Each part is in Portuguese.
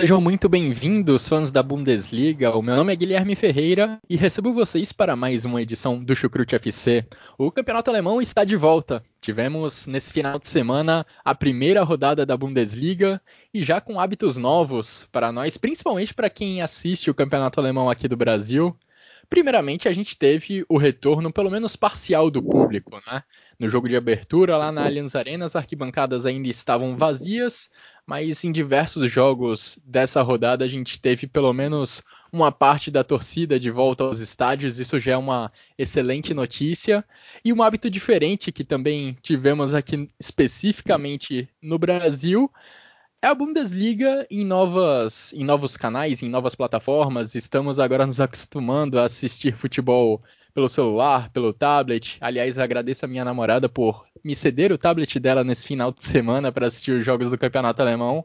Sejam muito bem-vindos, fãs da Bundesliga. O meu nome é Guilherme Ferreira e recebo vocês para mais uma edição do Chucrute FC. O campeonato alemão está de volta. Tivemos nesse final de semana a primeira rodada da Bundesliga e já com hábitos novos para nós, principalmente para quem assiste o campeonato alemão aqui do Brasil. Primeiramente, a gente teve o retorno, pelo menos parcial, do público, né? No jogo de abertura, lá na Allianz Arena, as arquibancadas ainda estavam vazias, mas em diversos jogos dessa rodada a gente teve pelo menos uma parte da torcida de volta aos estádios, isso já é uma excelente notícia. E um hábito diferente que também tivemos aqui especificamente no Brasil é a Bundesliga em, novas, em novos canais, em novas plataformas. Estamos agora nos acostumando a assistir futebol pelo celular, pelo tablet. Aliás, agradeço a minha namorada por me ceder o tablet dela nesse final de semana para assistir os jogos do Campeonato Alemão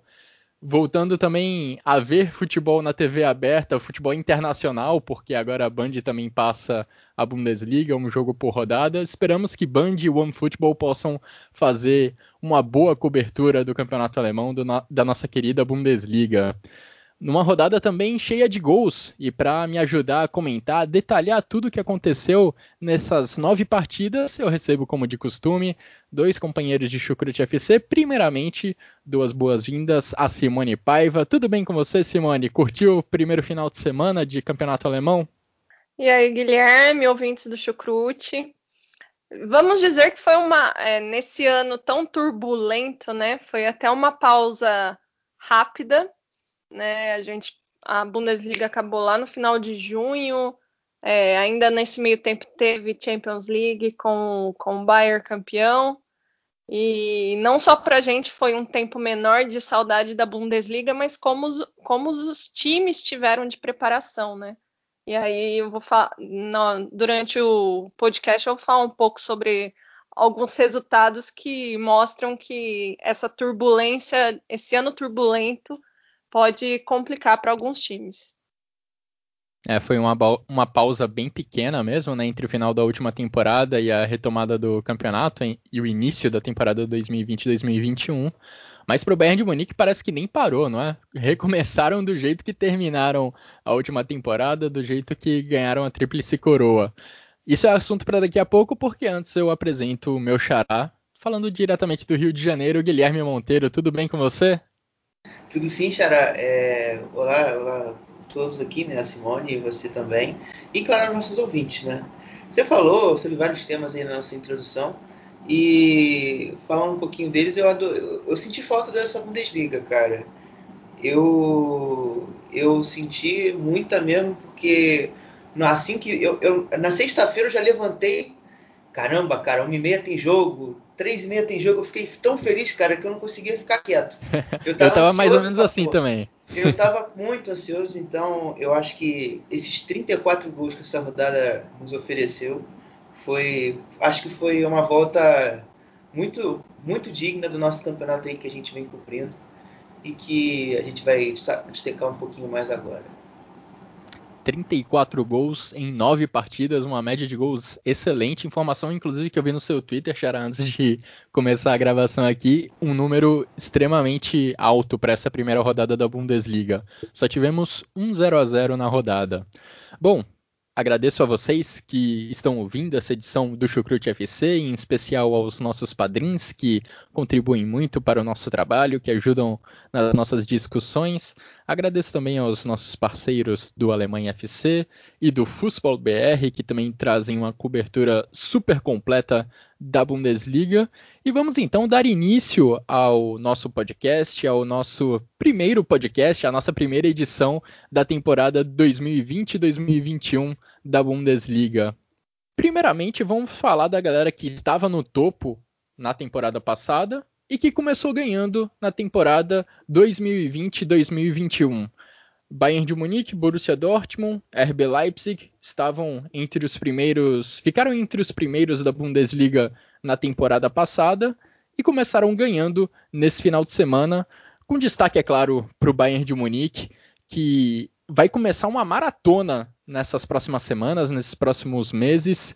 voltando também a ver futebol na TV aberta, futebol internacional, porque agora a Band também passa a Bundesliga, um jogo por rodada. Esperamos que Band e OneFootball possam fazer uma boa cobertura do campeonato alemão do, da nossa querida Bundesliga numa rodada também cheia de gols. E para me ajudar a comentar, detalhar tudo o que aconteceu nessas nove partidas, eu recebo, como de costume, dois companheiros de Chucrute FC. Primeiramente, duas boas-vindas a Simone Paiva. Tudo bem com você, Simone? Curtiu o primeiro final de semana de campeonato alemão? E aí, Guilherme, ouvintes do Chucrute. Vamos dizer que foi uma. É, nesse ano tão turbulento, né? Foi até uma pausa rápida né? A gente, a Bundesliga acabou lá no final de junho. É, ainda nesse meio tempo teve Champions League com, com o Bayern campeão. E não só para a gente foi um tempo menor de saudade da Bundesliga, mas como os, como os times tiveram de preparação, né? E aí eu vou falar, durante o podcast eu vou falar um pouco sobre alguns resultados que mostram que essa turbulência, esse ano turbulento, pode complicar para alguns times. É, foi uma, uma pausa bem pequena mesmo, né, entre o final da última temporada e a retomada do campeonato e o início da temporada 2020-2021. Mas para o Bayern de Munique parece que nem parou, não é? Recomeçaram do jeito que terminaram a última temporada, do jeito que ganharam a tríplice coroa. Isso é assunto para daqui a pouco, porque antes eu apresento o meu xará, falando diretamente do Rio de Janeiro, Guilherme Monteiro. Tudo bem com você? Tudo sim, Xará. É, olá, olá a todos aqui, né? A Simone e você também. E, claro, nossos ouvintes, né? Você falou sobre vários temas aí na nossa introdução. E falando um pouquinho deles, eu, adoro, eu, eu senti falta dessa Bundesliga, cara. Eu, eu senti muita mesmo, porque assim que eu, eu na sexta-feira eu já levantei caramba, cara, uma e meia tem jogo, três e meia tem jogo, eu fiquei tão feliz, cara, que eu não conseguia ficar quieto. Eu tava, eu tava mais ou menos assim também. Eu tava muito ansioso, então eu acho que esses 34 gols que essa rodada nos ofereceu foi, acho que foi uma volta muito, muito digna do nosso campeonato aí que a gente vem cumprindo e que a gente vai secar um pouquinho mais agora. 34 gols em 9 partidas, uma média de gols excelente. Informação, inclusive, que eu vi no seu Twitter, Xara, antes de começar a gravação aqui. Um número extremamente alto para essa primeira rodada da Bundesliga. Só tivemos um 0 a 0 na rodada. Bom, Agradeço a vocês que estão ouvindo essa edição do Chucrute FC, em especial aos nossos padrinhos que contribuem muito para o nosso trabalho, que ajudam nas nossas discussões. Agradeço também aos nossos parceiros do Alemanha FC e do Fußball BR, que também trazem uma cobertura super completa da Bundesliga. E vamos então dar início ao nosso podcast, ao nosso primeiro podcast, a nossa primeira edição da temporada 2020-2021 da Bundesliga. Primeiramente, vamos falar da galera que estava no topo na temporada passada e que começou ganhando na temporada 2020-2021. Bayern de Munique, Borussia Dortmund, RB Leipzig estavam entre os primeiros, ficaram entre os primeiros da Bundesliga na temporada passada e começaram ganhando nesse final de semana, com destaque, é claro, para o Bayern de Munique, que vai começar uma maratona nessas próximas semanas, nesses próximos meses.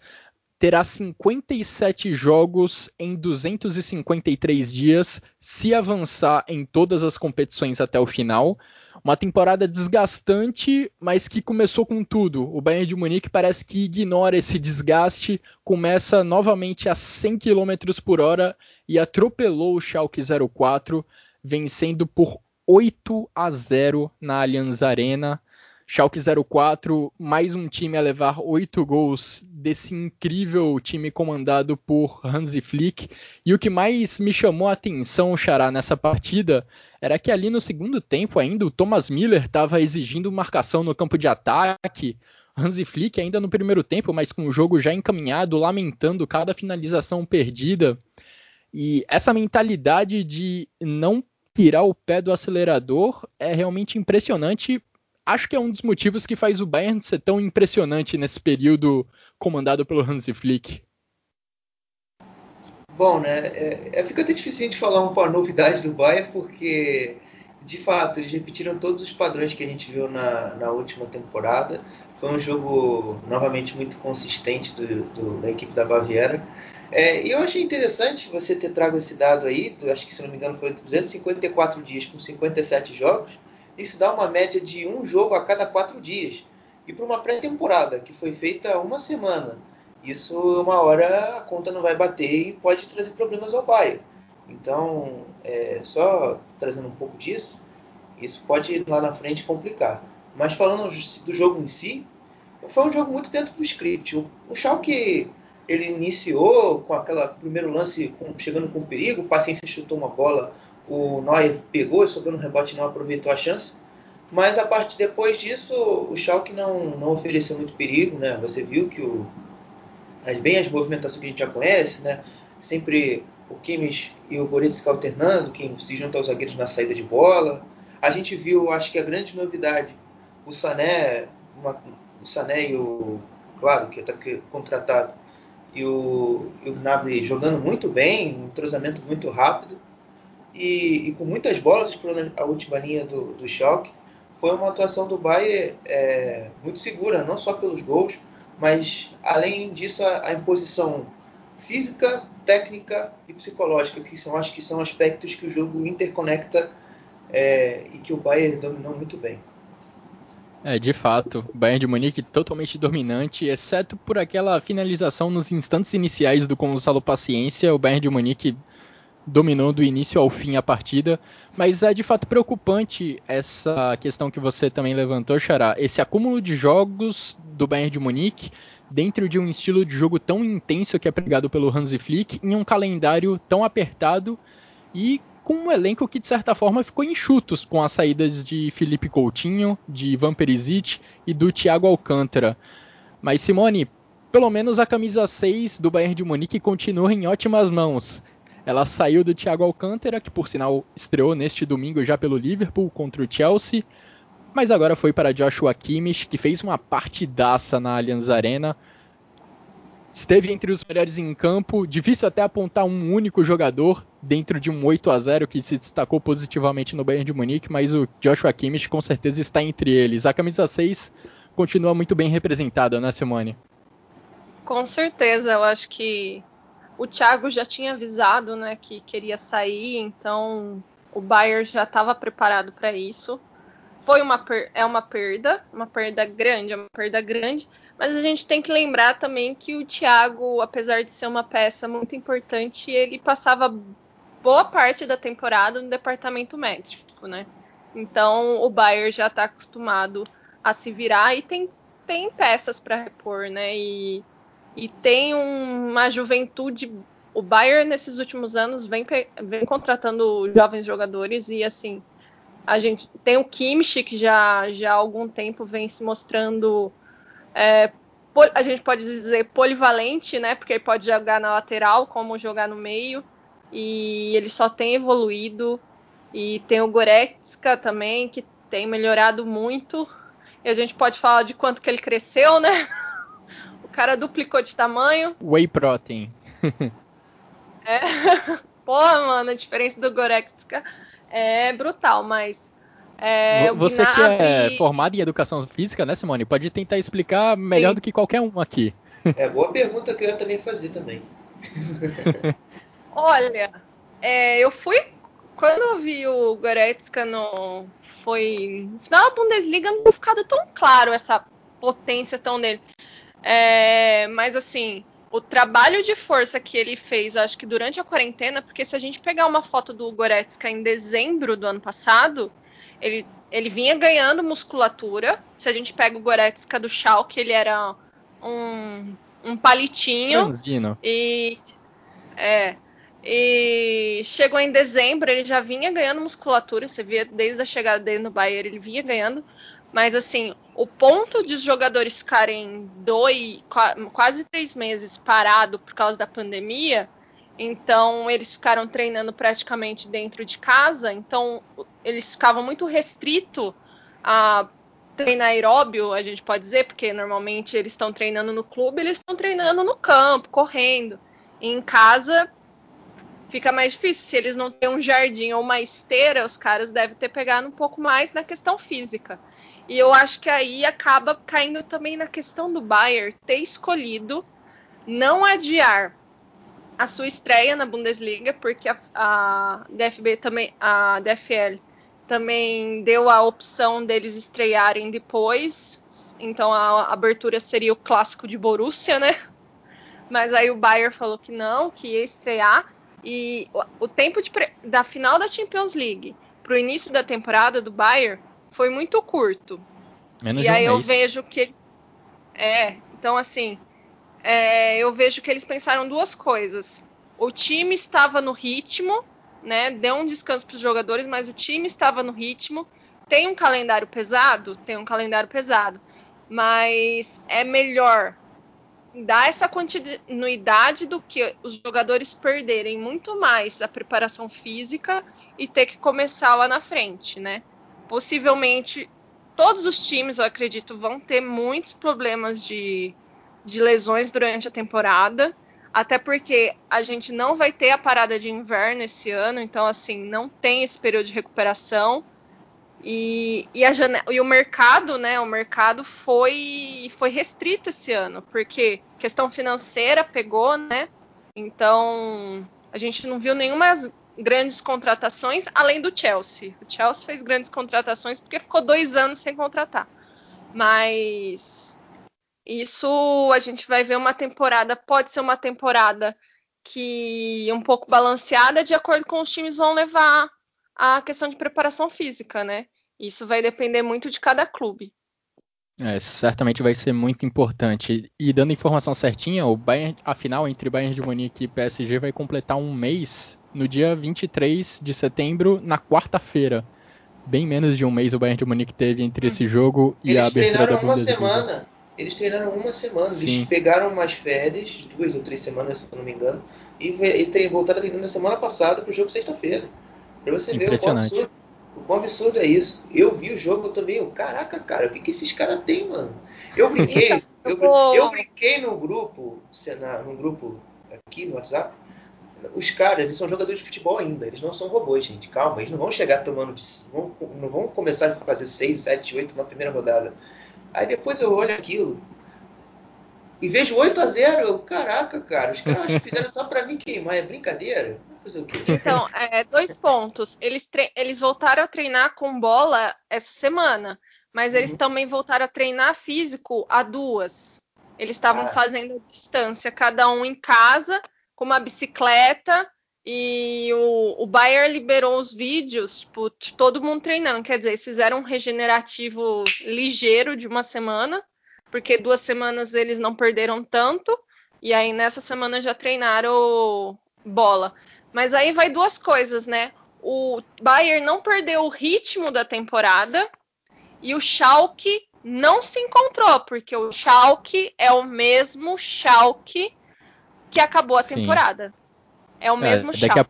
Terá 57 jogos em 253 dias, se avançar em todas as competições até o final. Uma temporada desgastante, mas que começou com tudo. O Bayern de Munique parece que ignora esse desgaste, começa novamente a 100 km por hora e atropelou o Schalke 04, vencendo por 8 a 0 na Allianz Arena. Schalke 04, mais um time a levar oito gols desse incrível time comandado por Hansi Flick. E o que mais me chamou a atenção, Xará, nessa partida era que ali no segundo tempo ainda o Thomas Miller estava exigindo marcação no campo de ataque. Hansi Flick ainda no primeiro tempo, mas com o jogo já encaminhado, lamentando cada finalização perdida. E essa mentalidade de não tirar o pé do acelerador é realmente impressionante acho que é um dos motivos que faz o Bayern ser tão impressionante nesse período comandado pelo Hansi Flick. Bom, né? É, é, fica até difícil de falar uma novidade do Bayern, porque de fato eles repetiram todos os padrões que a gente viu na, na última temporada. Foi um jogo novamente muito consistente do, do, da equipe da Baviera. É, e eu achei interessante você ter trago esse dado aí, acho que se não me engano foi 254 dias com 57 jogos isso dá uma média de um jogo a cada quatro dias. E para uma pré-temporada, que foi feita uma semana, isso uma hora a conta não vai bater e pode trazer problemas ao Bayern. Então, é, só trazendo um pouco disso, isso pode lá na frente complicar. Mas falando do jogo em si, foi um jogo muito dentro do script. O, o Schalke ele iniciou com aquela primeiro lance com, chegando com perigo, o Paciência chutou uma bola o Neuer pegou e sobrou no rebote não aproveitou a chance. Mas a partir depois disso, o Schalke não, não ofereceu muito perigo, né? Você viu que o, as, bem as movimentações que a gente já conhece, né? Sempre o Kimmich e o Goretzka alternando, quem se junta aos zagueiros na saída de bola. A gente viu, acho que a grande novidade, o Sané, uma, o Sané e o, claro, que está contratado, e o, e o Gnabry jogando muito bem, um entrosamento muito rápido e, e com muitas bolas explorando a última linha do, do choque. Foi uma atuação do Bayern é, muito segura, não só pelos gols, mas além disso a, a imposição física, técnica e psicológica, que são acho que são aspectos que o jogo interconecta é, e que o Bayern dominou muito bem. É, de fato, Bayern de Munique totalmente dominante, exceto por aquela finalização nos instantes iniciais do Gonçalo Paciência, o Bayern de Munique dominou do início ao fim a partida, mas é de fato preocupante essa questão que você também levantou, Xará, esse acúmulo de jogos do Bayern de Munique dentro de um estilo de jogo tão intenso que é pregado pelo Hansi Flick em um calendário tão apertado e com um elenco que de certa forma ficou enxutos com as saídas de Felipe Coutinho, de Ivan Perisic e do Thiago Alcântara. Mas Simone, pelo menos a camisa 6 do Bayern de Munique continua em ótimas mãos. Ela saiu do Thiago Alcântara, que por sinal estreou neste domingo já pelo Liverpool contra o Chelsea, mas agora foi para Joshua Kimmich, que fez uma partidaça na Allianz Arena. Esteve entre os melhores em campo, difícil até apontar um único jogador dentro de um 8 a 0 que se destacou positivamente no Bayern de Munique, mas o Joshua Kimmich com certeza está entre eles. A camisa 6 continua muito bem representada, né, Simone? Com certeza, eu acho que o Thiago já tinha avisado, né, que queria sair, então o Bayern já estava preparado para isso. Foi uma é uma perda, uma perda grande, é uma perda grande, mas a gente tem que lembrar também que o Thiago, apesar de ser uma peça muito importante, ele passava boa parte da temporada no departamento médico, né? Então o Bayern já está acostumado a se virar e tem, tem peças para repor, né? E e tem uma juventude. O Bayern nesses últimos anos vem, vem contratando jovens jogadores e assim a gente tem o Kimmich que já já há algum tempo vem se mostrando é, a gente pode dizer polivalente, né? Porque ele pode jogar na lateral, como jogar no meio. E ele só tem evoluído. E tem o Goretzka também, que tem melhorado muito. E a gente pode falar de quanto que ele cresceu, né? o cara duplicou de tamanho. Whey protein. é. Pô, mano, a diferença do Goretzka é brutal, mas é, Você que é formado em educação física, né, Simone? Pode tentar explicar melhor Sim. do que qualquer um aqui. É boa pergunta que eu ia também fazer também. Olha, é, eu fui quando eu vi o Goretzka no foi no final da Bundesliga não tinha ficado tão claro essa potência tão dele. É, mas assim, o trabalho de força que ele fez, acho que durante a quarentena, porque se a gente pegar uma foto do Goretzka em dezembro do ano passado, ele, ele vinha ganhando musculatura. Se a gente pega o Goretzka do Schalke, ele era um, um palitinho. Franzino. E é, e chegou em dezembro, ele já vinha ganhando musculatura. Você via desde a chegada dele no Bayern, ele vinha ganhando. Mas assim, o ponto de os jogadores ficarem dois, quase três meses parado por causa da pandemia então eles ficaram treinando praticamente dentro de casa, então eles ficavam muito restrito a treinar aeróbio, a gente pode dizer, porque normalmente eles estão treinando no clube, eles estão treinando no campo, correndo. E em casa fica mais difícil. Se eles não têm um jardim ou uma esteira, os caras devem ter pegado um pouco mais na questão física. E eu acho que aí acaba caindo também na questão do Bayern ter escolhido não adiar a sua estreia na Bundesliga, porque a, a DFB também, a DFL também deu a opção deles estrearem depois. Então a abertura seria o clássico de Borussia, né? Mas aí o Bayern falou que não, que ia estrear. E o, tempo de, da final da Champions League para o início da temporada do Bayern foi muito curto. Menos e aí um eu vejo que eles. É, então assim, é, eu vejo que eles pensaram duas coisas. O time estava no ritmo, né? Deu um descanso para os jogadores, mas o time estava no ritmo. Tem um calendário pesado? Tem um calendário pesado. Mas é melhor dar essa continuidade do que os jogadores perderem muito mais a preparação física e ter que começar lá na frente, né? Possivelmente todos os times, eu acredito, vão ter muitos problemas de de lesões durante a temporada, até porque a gente não vai ter a parada de inverno esse ano, então assim não tem esse período de recuperação e, e, a e o mercado, né? O mercado foi foi restrito esse ano, porque questão financeira pegou, né? Então a gente não viu nenhuma grandes contratações além do Chelsea. O Chelsea fez grandes contratações porque ficou dois anos sem contratar, mas isso a gente vai ver uma temporada, pode ser uma temporada que é um pouco balanceada de acordo com os times vão levar a questão de preparação física, né? Isso vai depender muito de cada clube. É, certamente vai ser muito importante. E dando informação certinha, o Bayern, a final entre Bayern de Munique e PSG vai completar um mês no dia 23 de setembro, na quarta-feira. Bem menos de um mês o Bayern de Munique teve entre esse uhum. jogo e Eles a abertura da Bundesliga. uma semana eles treinaram uma semana. Sim. Eles pegaram umas férias, duas ou três semanas, se eu não me engano, e, e voltaram a treinar na semana passada pro jogo sexta-feira. Pra você ver o quão, absurdo, o quão absurdo é isso. Eu vi o jogo, eu também, caraca, cara, o que, que esses caras têm, mano? Eu brinquei, eu, eu brinquei no grupo, no grupo aqui no WhatsApp. Os caras, eles são jogadores de futebol ainda, eles não são robôs, gente. Calma, eles não vão chegar tomando. Não, não vão começar a fazer 6, 7, 8 na primeira rodada. Aí depois eu olho aquilo e vejo 8 a 0 eu, caraca, cara, os caras fizeram só para mim queimar, é brincadeira? Então, é, dois pontos. Eles, eles voltaram a treinar com bola essa semana, mas eles uhum. também voltaram a treinar físico a duas. Eles estavam ah. fazendo distância, cada um em casa, com uma bicicleta, e o, o Bayer liberou os vídeos, tipo, de todo mundo treinando. Quer dizer, eles fizeram um regenerativo ligeiro de uma semana, porque duas semanas eles não perderam tanto. E aí nessa semana já treinaram bola. Mas aí vai duas coisas, né? O Bayern não perdeu o ritmo da temporada e o Schalke não se encontrou, porque o Schalke é o mesmo Schalke que acabou a Sim. temporada. É o é, mesmo daqui Schalke. A,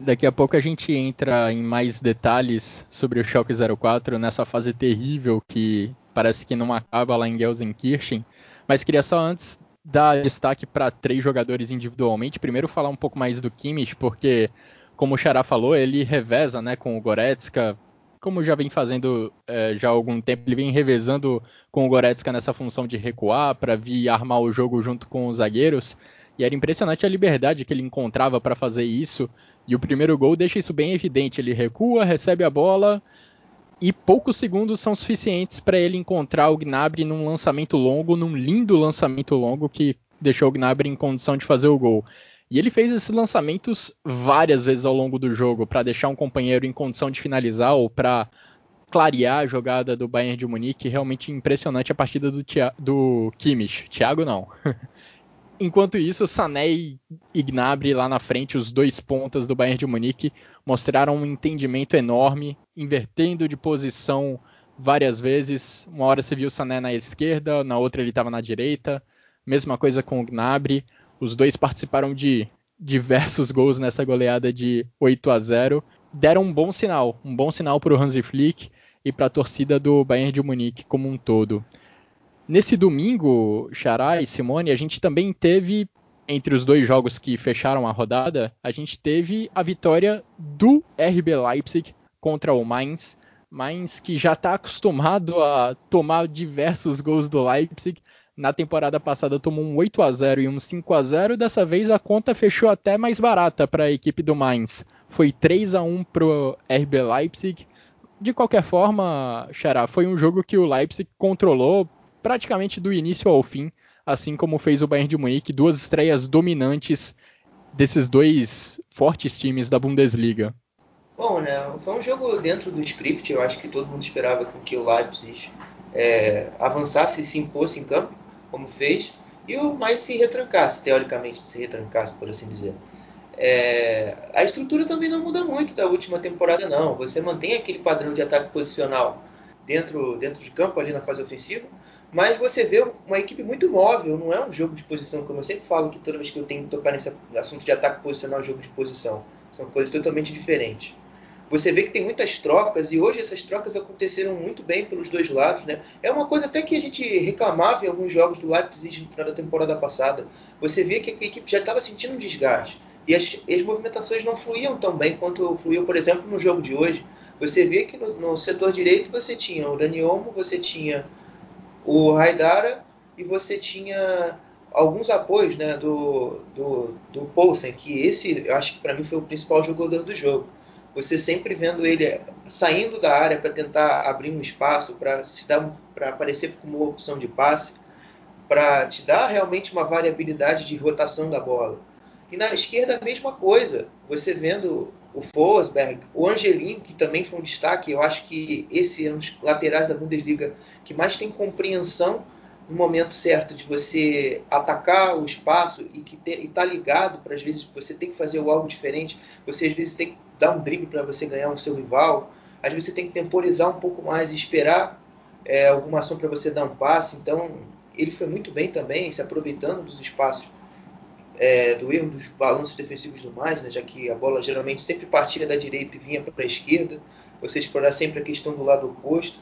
daqui a pouco a gente entra em mais detalhes sobre o Schalke 04 nessa fase terrível que parece que não acaba lá em Gelsenkirchen. Mas queria só antes dar destaque para três jogadores individualmente. Primeiro falar um pouco mais do Kimmich, porque como o Xará falou, ele reveza né, com o Goretzka, como já vem fazendo é, já há algum tempo, ele vem revezando com o Goretzka nessa função de recuar para vir armar o jogo junto com os zagueiros. E era impressionante a liberdade que ele encontrava para fazer isso. E o primeiro gol deixa isso bem evidente. Ele recua, recebe a bola e poucos segundos são suficientes para ele encontrar o Gnabry num lançamento longo, num lindo lançamento longo que deixou o Gnabry em condição de fazer o gol. E ele fez esses lançamentos várias vezes ao longo do jogo para deixar um companheiro em condição de finalizar ou para clarear a jogada do Bayern de Munique. Realmente impressionante a partida do, Tia do Kimmich. Thiago não. Enquanto isso, Sané e Gnabry lá na frente, os dois pontas do Bayern de Munique, mostraram um entendimento enorme, invertendo de posição várias vezes. Uma hora você viu o Sané na esquerda, na outra ele estava na direita. Mesma coisa com o Gnabry. Os dois participaram de diversos gols nessa goleada de 8 a 0. Deram um bom sinal, um bom sinal para o Hansi Flick e para a torcida do Bayern de Munique como um todo. Nesse domingo, Xará e Simone, a gente também teve, entre os dois jogos que fecharam a rodada, a gente teve a vitória do RB Leipzig contra o Mainz. Mainz que já está acostumado a tomar diversos gols do Leipzig, na temporada passada tomou um 8 a 0 e um 5 a 0. Dessa vez a conta fechou até mais barata para a equipe do Mainz. Foi 3 a 1 para o RB Leipzig. De qualquer forma, Xará, foi um jogo que o Leipzig controlou praticamente do início ao fim, assim como fez o Bayern de Munique, duas estreias dominantes desses dois fortes times da Bundesliga. Bom, né? Foi um jogo dentro do script. Eu acho que todo mundo esperava que o Leipzig é, avançasse e se impôs em campo como fez, e o mais se retrancasse, teoricamente, se retrancasse, por assim dizer. É, a estrutura também não muda muito da última temporada, não. Você mantém aquele padrão de ataque posicional dentro, dentro de campo, ali na fase ofensiva, mas você vê uma equipe muito móvel, não é um jogo de posição, como eu sempre falo que toda vez que eu tenho que tocar nesse assunto de ataque posicional, jogo de posição. São coisas totalmente diferentes você vê que tem muitas trocas e hoje essas trocas aconteceram muito bem pelos dois lados, né? É uma coisa até que a gente reclamava em alguns jogos do Leipzig no final da temporada passada. Você vê que a equipe já estava sentindo um desgaste e as, as, movimentações não fluíam tão bem quanto fluiu, por exemplo, no jogo de hoje. Você vê que no, no setor direito você tinha o Dani Olmo, você tinha o Raidara e você tinha alguns apoios né, do, do, do Poulsen, que esse eu acho que para mim foi o principal jogador do jogo você sempre vendo ele saindo da área para tentar abrir um espaço, para se dar para aparecer como opção de passe, para te dar realmente uma variabilidade de rotação da bola. E na esquerda a mesma coisa, você vendo o Forsberg, o Angelin, que também foi um destaque, eu acho que esse é um dos laterais da Bundesliga que mais tem compreensão no momento certo de você atacar o espaço e que está ligado para às vezes você tem que fazer algo diferente, você às vezes tem que dar um drible para você ganhar o seu rival, às vezes você tem que temporizar um pouco mais e esperar é, alguma ação para você dar um passe. Então ele foi muito bem também, se aproveitando dos espaços é, do erro dos balanços defensivos do mais, né, já que a bola geralmente sempre partia da direita e vinha para a esquerda, você explorar sempre a questão do lado oposto.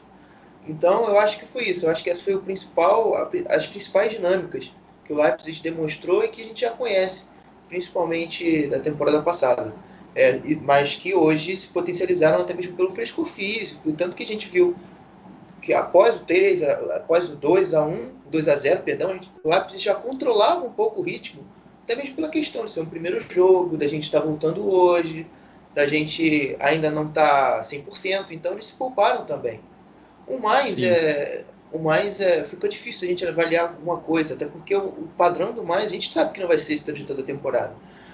Então, eu acho que foi isso. Eu acho que essa foi o principal, as principais dinâmicas que o Leipzig demonstrou e que a gente já conhece, principalmente da temporada passada. É, mas que hoje se potencializaram até mesmo pelo frescor físico, tanto que a gente viu que após o 3, após o 2 a 1, 2 a 0, perdão, o Leipzig já controlava um pouco o ritmo, até mesmo pela questão de ser um primeiro jogo, da gente estar tá voltando hoje, da gente ainda não estar tá 100%, então eles se pouparam também. O mais é. O mais é. Fica difícil a gente avaliar alguma coisa, até porque o, o padrão do mais a gente sabe que não vai ser esse durante toda a temporada.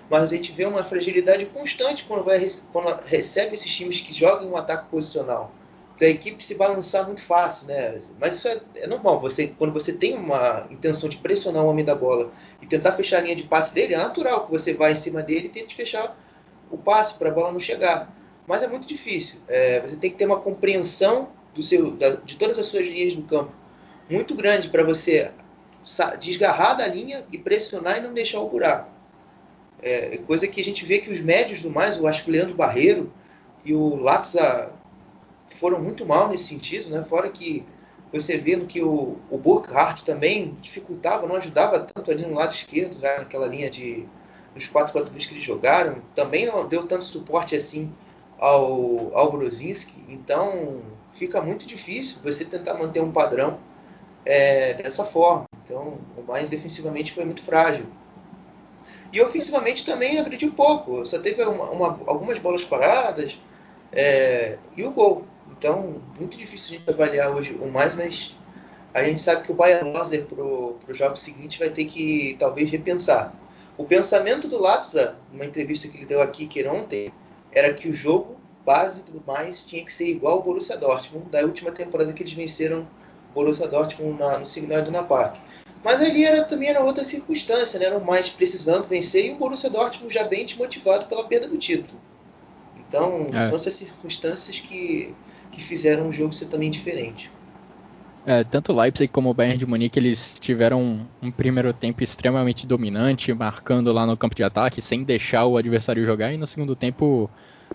Mas a gente vê uma fragilidade constante quando, vai, quando recebe esses times que jogam um ataque posicional. Da equipe se balançar muito fácil, né? Mas isso é, é normal. Você, quando você tem uma intenção de pressionar o homem da bola e tentar fechar a linha de passe dele, é natural que você vá em cima dele e tente fechar o passe para a bola não chegar. Mas é muito difícil. É, você tem que ter uma compreensão do seu, da, de todas as suas linhas do campo muito grande para você desgarrar da linha e pressionar e não deixar o buraco. É, coisa que a gente vê que os médios do mais, eu acho que o Leandro Barreiro e o Latza foram muito mal nesse sentido, né? Fora que você vê no que o, o Burkhardt também dificultava, não ajudava tanto ali no lado esquerdo, já naquela linha de dos 4 4 vezes que eles jogaram, também não deu tanto suporte assim ao, ao Brozinski, então fica muito difícil você tentar manter um padrão é, dessa forma. Então, o mais defensivamente foi muito frágil. E ofensivamente também agrediu pouco, só teve uma, uma, algumas bolas paradas é, e o gol. Então, muito difícil a gente avaliar hoje o mais, mas a gente sabe que o Bayern Loser para o jogo seguinte vai ter que talvez repensar. O pensamento do Latza, numa entrevista que ele deu aqui que ontem, era que o jogo base do mais tinha que ser igual ao Borussia Dortmund da última temporada que eles venceram o Borussia Dortmund na, no Signal Iduna Park. Mas ali era, também era outra circunstância, né? Era o mais precisando vencer e o Borussia Dortmund já bem desmotivado pela perda do título. Então, é. são essas circunstâncias que, que fizeram o jogo ser também diferente. É, tanto o Leipzig como o Bayern de Munique eles tiveram um primeiro tempo extremamente dominante, marcando lá no campo de ataque, sem deixar o adversário jogar, e no segundo tempo,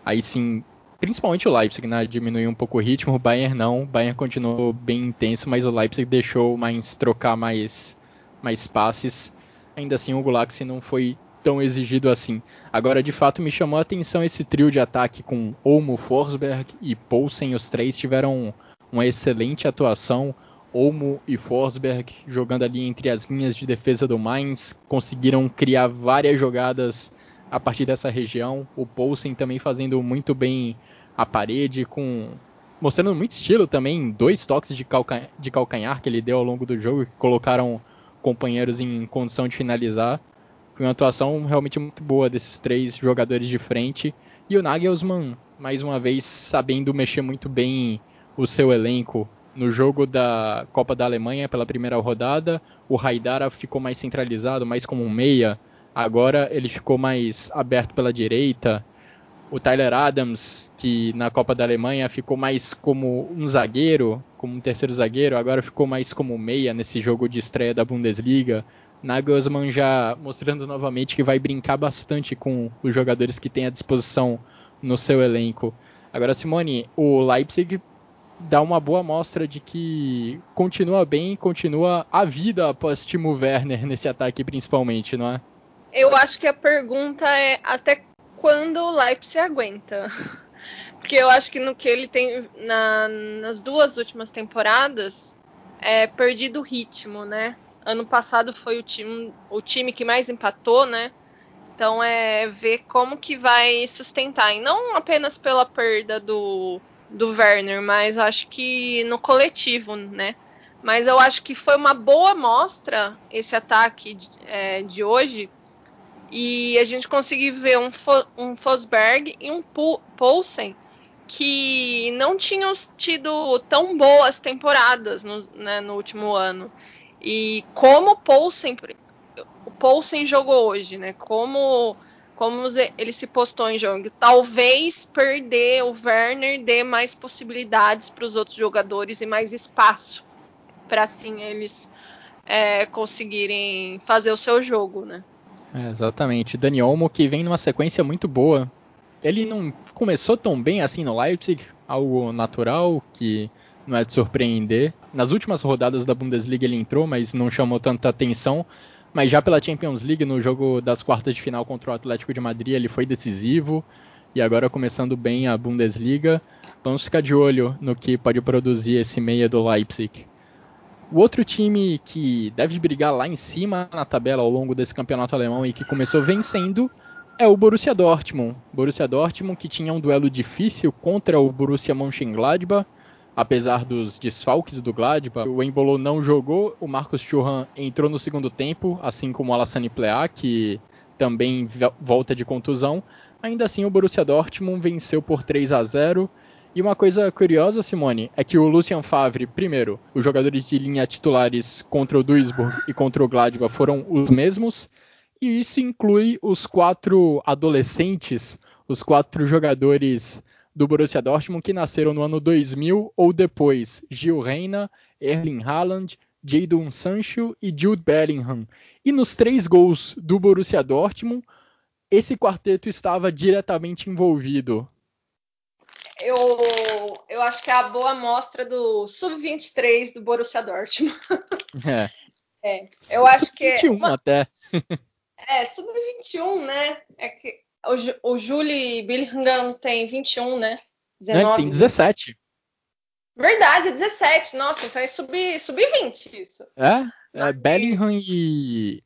aí sim, principalmente o Leipzig, né, diminuiu um pouco o ritmo, o Bayern não, o Bayern continuou bem intenso, mas o Leipzig deixou mais trocar mais, mais passes. Ainda assim, o Gulaxi não foi tão exigido assim. Agora, de fato, me chamou a atenção esse trio de ataque com Olmo, Forsberg e Poulsen. Os três tiveram uma excelente atuação. Olmo e Forsberg jogando ali entre as linhas de defesa do Mainz, conseguiram criar várias jogadas a partir dessa região. O Poulsen também fazendo muito bem a parede, com mostrando muito estilo também, dois toques de, calca... de calcanhar que ele deu ao longo do jogo, que colocaram companheiros em condição de finalizar. Foi uma atuação realmente muito boa desses três jogadores de frente. E o Nagelsmann, mais uma vez, sabendo mexer muito bem o seu elenco. No jogo da Copa da Alemanha, pela primeira rodada, o Haidara ficou mais centralizado, mais como um meia. Agora ele ficou mais aberto pela direita. O Tyler Adams, que na Copa da Alemanha ficou mais como um zagueiro, como um terceiro zagueiro, agora ficou mais como meia nesse jogo de estreia da Bundesliga. Nagelsmann já mostrando novamente que vai brincar bastante com os jogadores que tem à disposição no seu elenco. Agora, Simone, o Leipzig dá uma boa mostra de que continua bem, continua a vida após Timo Werner nesse ataque principalmente, não é? Eu acho que a pergunta é até quando o Leipzig aguenta. Porque eu acho que no que ele tem na, nas duas últimas temporadas é perdido o ritmo, né? Ano passado foi o time, o time que mais empatou, né? Então é ver como que vai sustentar. E não apenas pela perda do do Werner, mas acho que no coletivo, né? Mas eu acho que foi uma boa mostra esse ataque de, é, de hoje e a gente conseguiu ver um, um Fosberg e um Poulsen que não tinham tido tão boas temporadas no, né, no último ano. E como o Poulsen, o Poulsen jogou hoje, né? Como como ele se postou em jogo. Talvez perder o Werner dê mais possibilidades para os outros jogadores e mais espaço para assim eles é, conseguirem fazer o seu jogo, né? É, exatamente. Dani Olmo que vem numa sequência muito boa. Ele não começou tão bem assim no Leipzig, algo natural que não é de surpreender. Nas últimas rodadas da Bundesliga ele entrou, mas não chamou tanta atenção. Mas já pela Champions League, no jogo das quartas de final contra o Atlético de Madrid, ele foi decisivo. E agora começando bem a Bundesliga. Vamos ficar de olho no que pode produzir esse meia do Leipzig. O outro time que deve brigar lá em cima na tabela ao longo desse campeonato alemão e que começou vencendo é o Borussia Dortmund. Borussia Dortmund que tinha um duelo difícil contra o Borussia Mönchengladbach apesar dos desfalques do Gladbach, o Embolo não jogou, o Marcos Churran entrou no segundo tempo, assim como o Alassane Plea, que também volta de contusão. Ainda assim, o Borussia Dortmund venceu por 3 a 0. E uma coisa curiosa, Simone, é que o Lucien Favre, primeiro, os jogadores de linha titulares contra o Duisburg e contra o Gladbach foram os mesmos, e isso inclui os quatro adolescentes, os quatro jogadores do Borussia Dortmund que nasceram no ano 2000 ou depois: Gil Reina, Erling Haaland, Jadon Sancho e Jude Bellingham. E nos três gols do Borussia Dortmund, esse quarteto estava diretamente envolvido. Eu, eu acho que é a boa amostra do sub-23 do Borussia Dortmund. É. é eu acho que. Sub-21 uma... até. É, sub-21, né? É que o, o Julie Billingham tem 21, né? 19. Não, ele tem 17. Verdade, 17. Nossa, então é sub-20 sub isso. É, é Bellingham e.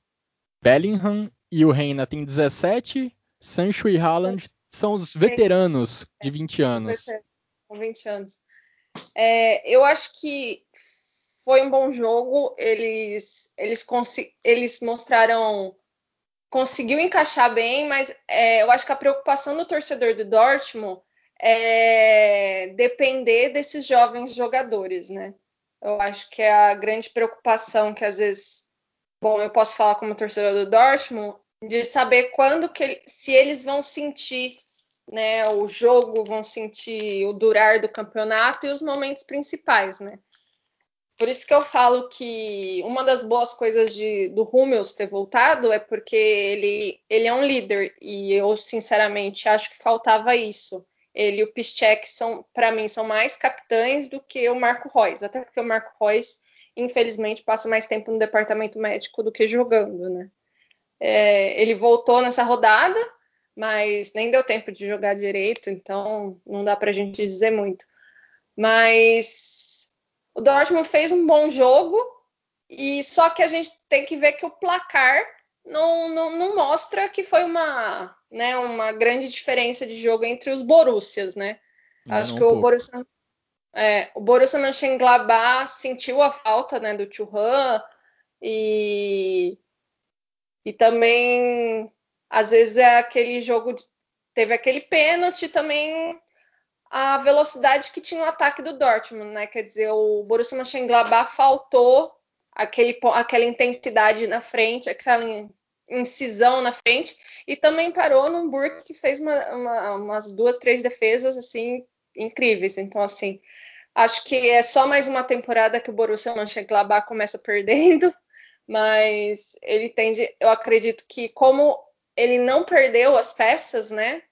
Bellingham e o Reina tem 17. Sancho e Haaland são os veteranos de 20 anos. Com 20 anos. É, eu acho que foi um bom jogo. Eles, eles, eles mostraram conseguiu encaixar bem, mas é, eu acho que a preocupação do torcedor do Dortmund é depender desses jovens jogadores, né? Eu acho que é a grande preocupação que às vezes, bom, eu posso falar como torcedor do Dortmund, de saber quando que se eles vão sentir, né, o jogo, vão sentir o durar do campeonato e os momentos principais, né? Por isso que eu falo que uma das boas coisas de, do Hummels ter voltado é porque ele, ele é um líder e eu sinceramente acho que faltava isso. Ele e o Piszczek são, para mim, são mais capitães do que o Marco Reus, até porque o Marco Reus, infelizmente, passa mais tempo no departamento médico do que jogando, né? É, ele voltou nessa rodada, mas nem deu tempo de jogar direito, então não dá para a gente dizer muito. Mas o Dortmund fez um bom jogo, e só que a gente tem que ver que o placar não, não, não mostra que foi uma, né, uma grande diferença de jogo entre os Borussias, né? Acho que o Borussia, é, o Borussia Mönchengladbach sentiu a falta né, do Churran e, e também às vezes é aquele jogo teve aquele pênalti também a velocidade que tinha o ataque do Dortmund, né? Quer dizer, o Borussia Mönchengladbach faltou aquele, aquela intensidade na frente, aquela incisão na frente, e também parou num Burke que fez uma, uma, umas duas, três defesas assim incríveis. Então, assim, acho que é só mais uma temporada que o Borussia Mönchengladbach começa perdendo, mas ele tende, eu acredito que como ele não perdeu as peças, né?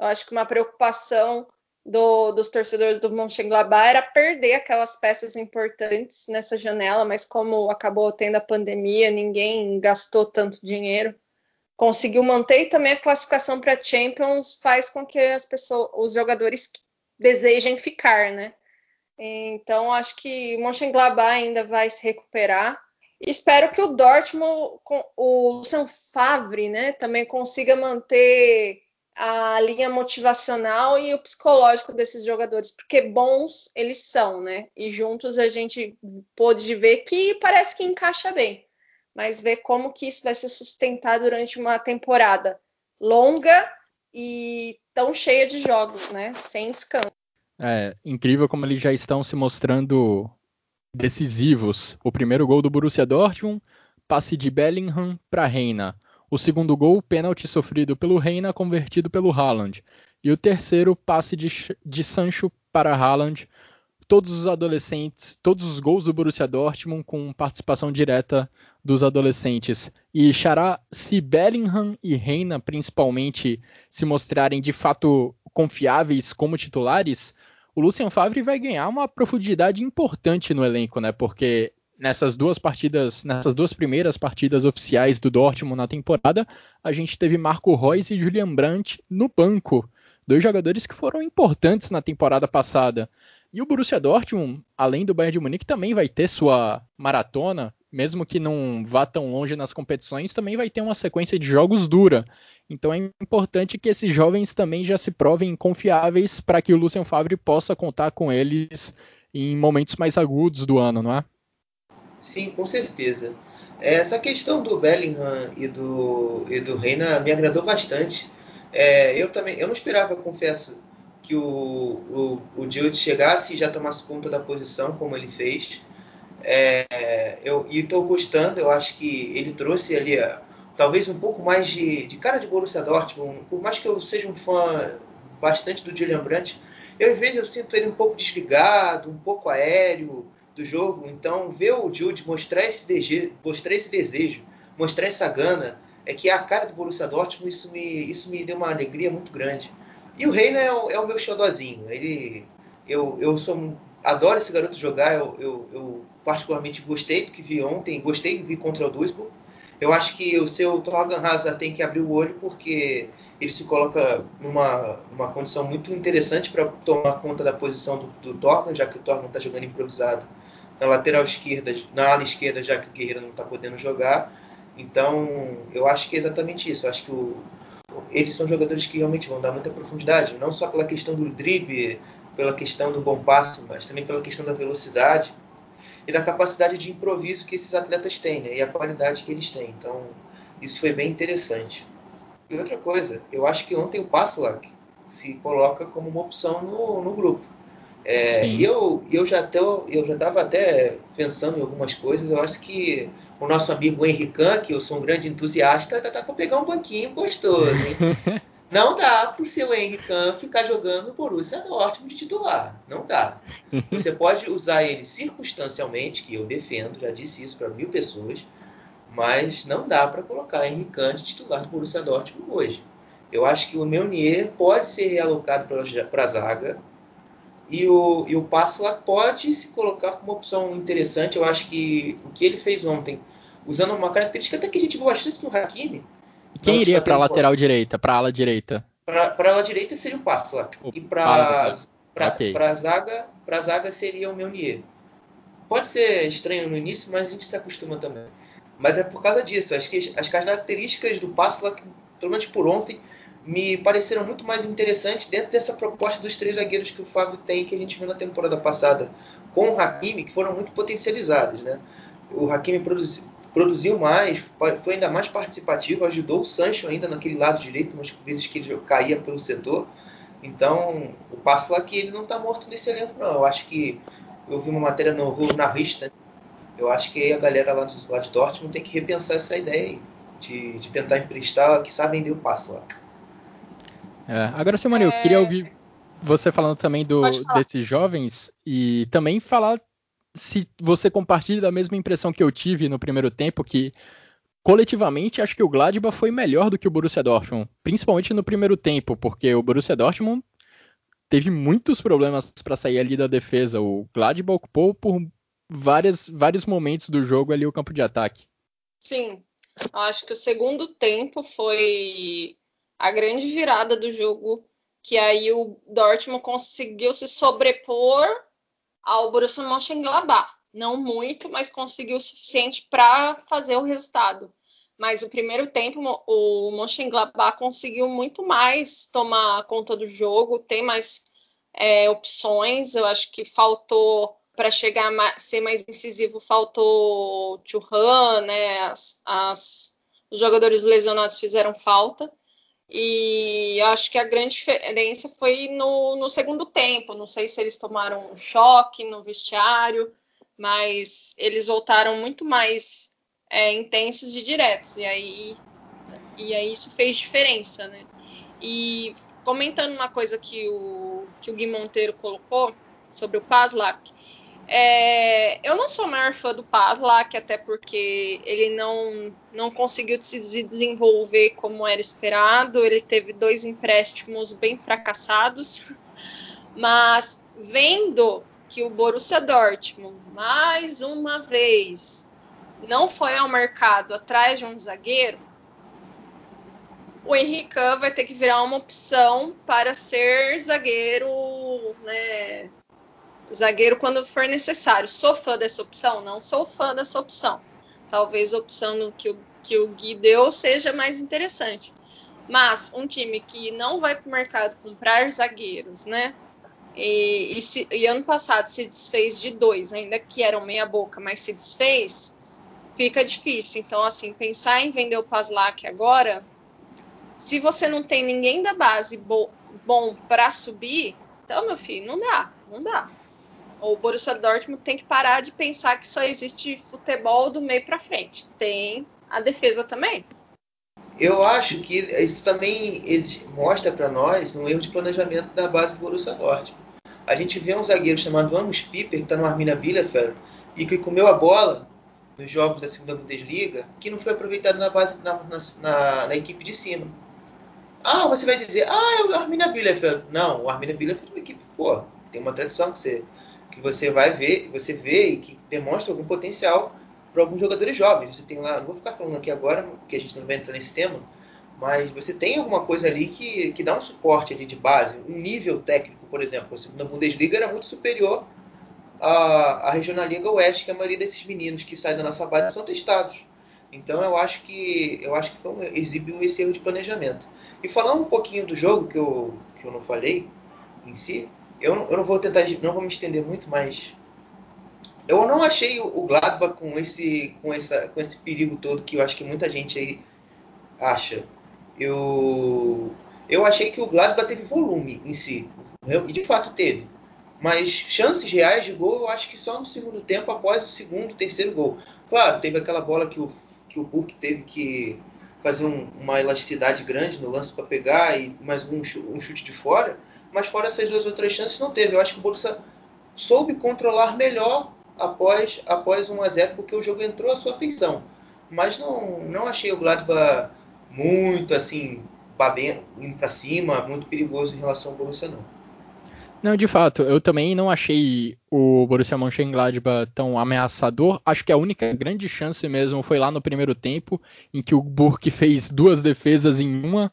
Eu acho que uma preocupação do, dos torcedores do Mönchengladbach era perder aquelas peças importantes nessa janela, mas como acabou tendo a pandemia, ninguém gastou tanto dinheiro, conseguiu manter e também a classificação para Champions faz com que as pessoas, os jogadores desejem ficar, né? Então acho que Mönchengladbach ainda vai se recuperar. Espero que o Dortmund, o Lucien Favre, né, também consiga manter a linha motivacional e o psicológico desses jogadores, porque bons eles são, né? E juntos a gente pôde ver que parece que encaixa bem, mas ver como que isso vai se sustentar durante uma temporada longa e tão cheia de jogos, né? Sem descanso. É incrível como eles já estão se mostrando decisivos. O primeiro gol do Borussia Dortmund, passe de Bellingham para Reina. O segundo gol, pênalti sofrido pelo Reina, convertido pelo Haaland. E o terceiro, passe de, de Sancho para Haaland. Todos os adolescentes, todos os gols do Borussia Dortmund com participação direta dos adolescentes. E Xará, se Bellingham e Reina principalmente se mostrarem de fato confiáveis como titulares, o Lucien Favre vai ganhar uma profundidade importante no elenco, né? Porque nessas duas partidas, nessas duas primeiras partidas oficiais do Dortmund na temporada, a gente teve Marco Reus e Julian Brandt no banco, dois jogadores que foram importantes na temporada passada. E o Borussia Dortmund, além do Bayern de Munique, também vai ter sua maratona, mesmo que não vá tão longe nas competições, também vai ter uma sequência de jogos dura. Então é importante que esses jovens também já se provem confiáveis para que o Lucien Favre possa contar com eles em momentos mais agudos do ano, não é? Sim, com certeza. Essa questão do Bellingham e do, e do Reina me agradou bastante. É, eu também, eu não esperava, confesso, que o, o, o Jude chegasse e já tomasse conta da posição como ele fez. É, eu estou gostando, eu acho que ele trouxe ali talvez um pouco mais de, de cara de Borussia Dortmund. Por mais que eu seja um fã bastante do Julian Brandt, eu às vezes eu sinto ele um pouco desligado, um pouco aéreo do jogo. Então, ver o Jude mostrar esse, desejo, mostrar esse desejo, mostrar essa gana, é que é a cara do Borussia Dortmund, isso me, isso me deu uma alegria muito grande. E o Reina é o, é o meu xodozinho. Ele, eu, eu sou, adoro esse garoto jogar. Eu, eu, eu, particularmente gostei do que vi ontem, gostei do que vi contra o Duisburg. Eu acho que o seu Torgan Hazard tem que abrir o olho porque ele se coloca numa, numa condição muito interessante para tomar conta da posição do, do Torgan, já que o Torgan está jogando improvisado na lateral esquerda, na ala esquerda, já que o Guerreiro não está podendo jogar. Então, eu acho que é exatamente isso. Eu acho que o, eles são jogadores que realmente vão dar muita profundidade, não só pela questão do drible, pela questão do bom passe, mas também pela questão da velocidade e da capacidade de improviso que esses atletas têm, né? E a qualidade que eles têm. Então, isso foi bem interessante. E outra coisa, eu acho que ontem o Passlack se coloca como uma opção no, no grupo. É, eu, eu já eu já estava até pensando em algumas coisas. Eu acho que o nosso amigo Henrican, que eu sou um grande entusiasta, dá, dá para pegar um banquinho gostoso. Não dá para o seu Henrican ficar jogando Borussia Dortmund de titular. Não dá. Você pode usar ele circunstancialmente, que eu defendo, já disse isso para mil pessoas, mas não dá para colocar Henrican de titular do Borussia Dortmund hoje. Eu acho que o Meunier pode ser realocado para a zaga e o, e o Passla pode se colocar como uma opção interessante. Eu acho que o que ele fez ontem, usando uma característica até que a gente viu bastante no Hakimi. Quem iria para a lateral direita, para a ala direita? Para a ala direita seria o Passla. E para okay. a zaga, zaga seria o Meunier. Pode ser estranho no início, mas a gente se acostuma também. Mas é por causa disso. Acho que as características do Passla, pelo menos por ontem, me pareceram muito mais interessantes dentro dessa proposta dos três zagueiros que o Fábio tem, que a gente viu na temporada passada com o Hakimi, que foram muito potencializados. Né? O Hakimi produzi, produziu mais, foi ainda mais participativo, ajudou o Sancho ainda naquele lado direito, umas vezes que ele caía pelo setor. Então, o passo lá que ele não está morto nesse elenco, não. Eu acho que eu vi uma matéria no na Rista, eu acho que a galera lá, do, lá de Dortmund tem que repensar essa ideia aí, de, de tentar emprestar, que sabe vender o passo lá. É, agora, Simone, é... eu queria ouvir você falando também do, desses jovens e também falar se você compartilha da mesma impressão que eu tive no primeiro tempo, que coletivamente acho que o Gladbach foi melhor do que o Borussia Dortmund, principalmente no primeiro tempo, porque o Borussia Dortmund teve muitos problemas para sair ali da defesa. O Gladbach ocupou por várias, vários momentos do jogo ali o campo de ataque. Sim, acho que o segundo tempo foi a grande virada do jogo, que aí o Dortmund conseguiu se sobrepor ao Borussia Mönchengladbach. Não muito, mas conseguiu o suficiente para fazer o resultado. Mas o primeiro tempo o Mönchengladbach conseguiu muito mais tomar conta do jogo, tem mais é, opções. Eu acho que faltou para chegar a ser mais incisivo, faltou Churran, né? As, as, os jogadores lesionados fizeram falta. E acho que a grande diferença foi no, no, segundo tempo. Não sei se eles tomaram um choque no vestiário, mas eles voltaram muito mais é, intensos e diretos. E aí, e aí isso fez diferença, né? E comentando uma coisa que o, que o Gui Monteiro colocou sobre o Paslak, é, eu não sou maior fã do Paslak, até porque ele não, não conseguiu se desenvolver como era esperado. Ele teve dois empréstimos bem fracassados. Mas vendo que o Borussia Dortmund, mais uma vez, não foi ao mercado atrás de um zagueiro, o Henrique vai ter que virar uma opção para ser zagueiro né, zagueiro quando for necessário. Sou fã dessa opção? Não sou fã dessa opção. Talvez a opção que o, que o Gui deu seja mais interessante. Mas um time que não vai para o mercado comprar zagueiros, né? E, e, se, e, ano passado se desfez de dois, ainda que eram meia boca, mas se desfez, fica difícil. Então, assim, pensar em vender o Paslak agora, se você não tem ninguém da base bo, bom para subir, então, meu filho, não dá, não dá o Borussia Dortmund tem que parar de pensar que só existe futebol do meio para frente. Tem a defesa também. Eu acho que isso também mostra para nós um erro de planejamento da base do Borussia Dortmund. a gente vê um zagueiro chamado Amos Piper, que está no Arminia Bielefeld, e que comeu a bola nos jogos da segunda Bundesliga, que não foi aproveitado na, base, na, na, na equipe de cima. Ah, você vai dizer, ah, é o Arminia Bielefeld. Não, o Arminia Bielefeld é uma equipe, pô, tem uma tradição que você, que você vai ver, você vê e que demonstra algum potencial para alguns jogadores jovens. Você tem lá, não vou ficar falando aqui agora, porque a gente não vai entrar nesse tema, mas você tem alguma coisa ali que, que dá um suporte ali de base, um nível técnico, por exemplo. A segunda Bundesliga era muito superior à, à Regional Liga Oeste, que a maioria desses meninos que saem da nossa base são testados. Então eu acho que eu acho que foi um, exibiu esse erro de planejamento. E falando um pouquinho do jogo que eu, que eu não falei em si, eu, eu não vou tentar, não vou me estender muito, mas eu não achei o Gladbach com esse, com, essa, com esse perigo todo que eu acho que muita gente aí acha. Eu, eu achei que o Gladbach teve volume em si, e de fato teve. Mas chances reais de gol, eu acho que só no segundo tempo, após o segundo, terceiro gol. Claro, teve aquela bola que o, que o Burke teve que fazer um, uma elasticidade grande no lance para pegar e mais um, um, chute de fora. Mas fora essas duas outras chances, não teve. Eu acho que o Borussia soube controlar melhor após, após 1 a 0 porque o jogo entrou à sua feição. Mas não, não achei o Gladbach muito assim, babendo, indo para cima, muito perigoso em relação ao Borussia, não. Não, de fato, eu também não achei o Borussia Mönchengladbach tão ameaçador. Acho que a única grande chance mesmo foi lá no primeiro tempo, em que o Burke fez duas defesas em uma.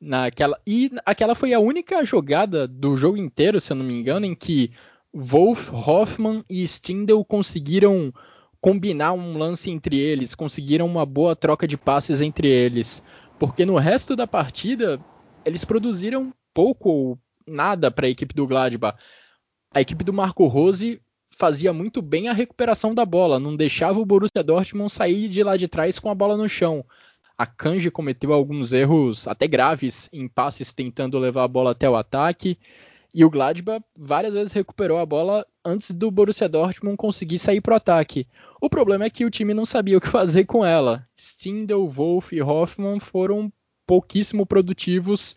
Naquela, e aquela foi a única jogada do jogo inteiro, se eu não me engano, em que Wolf, Hoffman e Stindl conseguiram combinar um lance entre eles, conseguiram uma boa troca de passes entre eles. Porque no resto da partida, eles produziram pouco ou nada para a equipe do Gladbach. A equipe do Marco Rose fazia muito bem a recuperação da bola, não deixava o Borussia Dortmund sair de lá de trás com a bola no chão. A Kanji cometeu alguns erros até graves em passes tentando levar a bola até o ataque. E o Gladbach várias vezes recuperou a bola antes do Borussia Dortmund conseguir sair para o ataque. O problema é que o time não sabia o que fazer com ela. Stindl, Wolf e Hoffmann foram pouquíssimo produtivos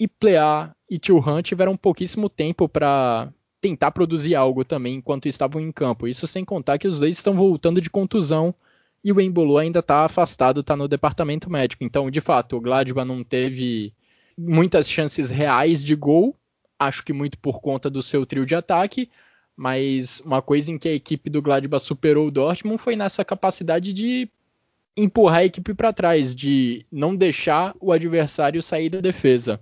e Plea e Churran tiveram pouquíssimo tempo para tentar produzir algo também enquanto estavam em campo. Isso sem contar que os dois estão voltando de contusão e o Embolo ainda está afastado, está no departamento médico. Então, de fato, o Gladbach não teve muitas chances reais de gol, acho que muito por conta do seu trio de ataque, mas uma coisa em que a equipe do Gladbach superou o Dortmund foi nessa capacidade de empurrar a equipe para trás, de não deixar o adversário sair da defesa.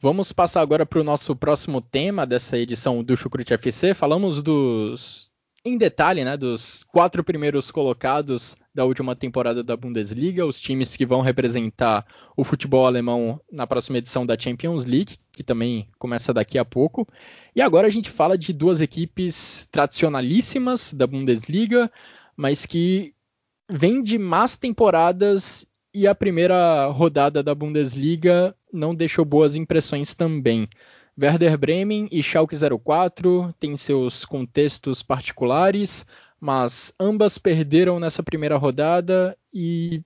Vamos passar agora para o nosso próximo tema dessa edição do Chucrute FC. Falamos dos, em detalhe, né, dos quatro primeiros colocados da última temporada da Bundesliga, os times que vão representar o futebol alemão na próxima edição da Champions League, que também começa daqui a pouco. E agora a gente fala de duas equipes tradicionalíssimas da Bundesliga, mas que vêm de más temporadas e a primeira rodada da Bundesliga não deixou boas impressões também. Werder Bremen e Schalke 04 têm seus contextos particulares, mas ambas perderam nessa primeira rodada e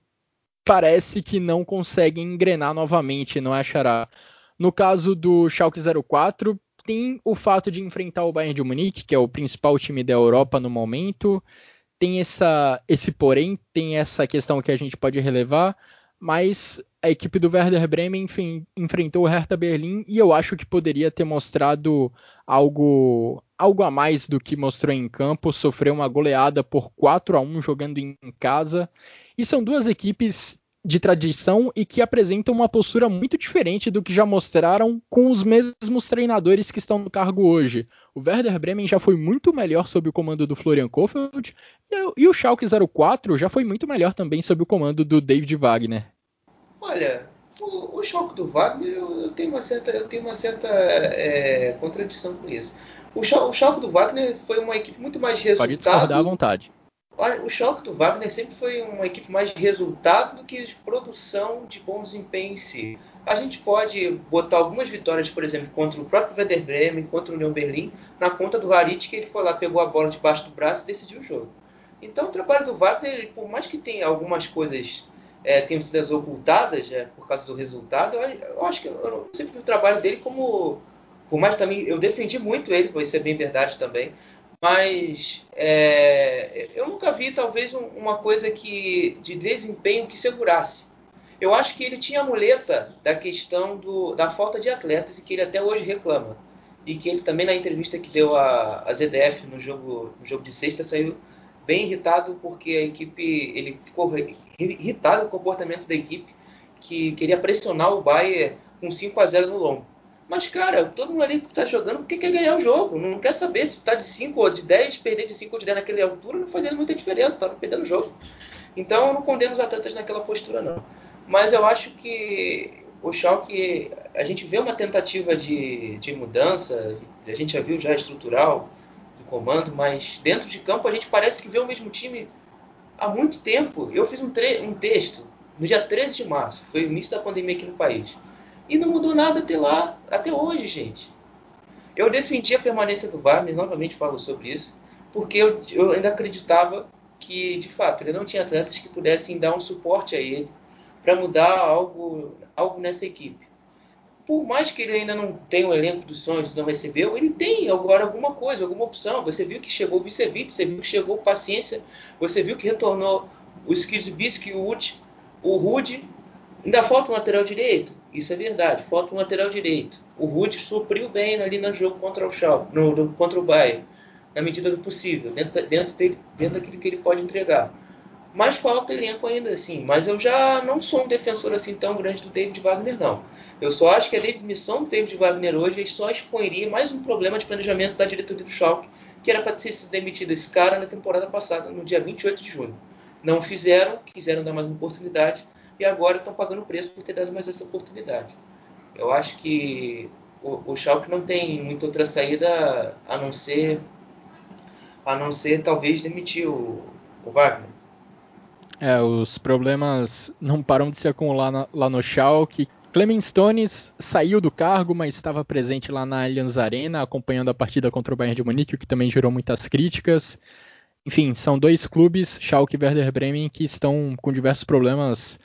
parece que não conseguem engrenar novamente, não é, Xará? No caso do Schalke 04, tem o fato de enfrentar o Bayern de Munique, que é o principal time da Europa no momento, tem essa, esse porém, tem essa questão que a gente pode relevar, mas a equipe do Werder Bremen enfim, enfrentou o Hertha Berlim e eu acho que poderia ter mostrado algo algo a mais do que mostrou em campo, sofreu uma goleada por 4 a 1 jogando em casa. E são duas equipes de tradição e que apresentam uma postura muito diferente do que já mostraram com os mesmos treinadores que estão no cargo hoje. O Werder Bremen já foi muito melhor sob o comando do Florian Kohfeldt e o Schalke 04 já foi muito melhor também sob o comando do David Wagner. Olha, o, o Schalke do Wagner eu, eu, tenho uma certa, eu tenho uma certa é, contradição com isso. O, o Schalke do Wagner foi uma equipe muito mais resultado. Pode discordar à vontade. O Schalke do Wagner sempre foi uma equipe mais de resultado do que de produção de bom desempenho em si. A gente pode botar algumas vitórias, por exemplo, contra o próprio Werder Bremen, contra o União Berlim, na conta do Harit, que ele foi lá, pegou a bola debaixo do braço e decidiu o jogo. Então, o trabalho do Wagner, por mais que tenha algumas coisas é, tenham sido ocultadas é, por causa do resultado, eu, eu acho que eu sempre vi o trabalho dele como Por mais também, eu defendi muito ele, isso é bem verdade também. Mas é, eu nunca vi, talvez, um, uma coisa que de desempenho que segurasse. Eu acho que ele tinha a muleta da questão do, da falta de atletas e que ele até hoje reclama. E que ele também, na entrevista que deu a ZDF no jogo, no jogo de sexta, saiu bem irritado porque a equipe, ele ficou irritado com o comportamento da equipe, que queria pressionar o Bayern com 5 a 0 no longo. Mas, cara, todo mundo ali que tá jogando porque quer ganhar o jogo. Não quer saber se tá de 5 ou de 10, perder de 5 ou de 10 naquela altura não fazendo muita diferença, tava perdendo o jogo. Então eu não condeno os atletas naquela postura, não. Mas eu acho que o Schalke, a gente vê uma tentativa de, de mudança, a gente já viu já estrutural do comando, mas dentro de campo a gente parece que vê o mesmo time há muito tempo. Eu fiz um, um texto no dia 13 de março, foi o início da pandemia aqui no país e não mudou nada até lá, até hoje, gente. Eu defendi a permanência do Wagner, novamente falo sobre isso, porque eu, eu ainda acreditava que, de fato, ele não tinha atletas que pudessem dar um suporte a ele para mudar algo, algo nessa equipe. Por mais que ele ainda não tenha o um elenco dos sonhos, não recebeu, ele tem agora alguma coisa, alguma opção. Você viu que chegou o Vicevic, você viu que chegou Paciência, você viu que retornou o Skizbisk, o Uth, o Rude. Ainda falta um lateral direito? Isso é verdade. Falta um lateral direito. O Rude supriu bem ali no jogo contra o Schalke, no, no, contra o Bayern, na medida do possível, dentro, dentro, dele, dentro daquilo que ele pode entregar. Mas falta elenco ainda assim. Mas eu já não sou um defensor assim tão grande do David Wagner, não. Eu só acho que a demissão do David Wagner hoje só exponeria mais um problema de planejamento da diretoria do Schalke, que era para ter sido demitido esse cara na temporada passada, no dia 28 de junho. Não fizeram, quiseram dar mais uma oportunidade e agora estão pagando preço por ter dado mais essa oportunidade. Eu acho que o, o Schalke não tem muita outra saída a não ser a não ser talvez demitir o, o Wagner. É, os problemas não param de se acumular na, lá no Schalke. Clemens Stones saiu do cargo, mas estava presente lá na Allianz Arena, acompanhando a partida contra o Bayern de Munique, o que também gerou muitas críticas. Enfim, são dois clubes, Schalke e Werder Bremen, que estão com diversos problemas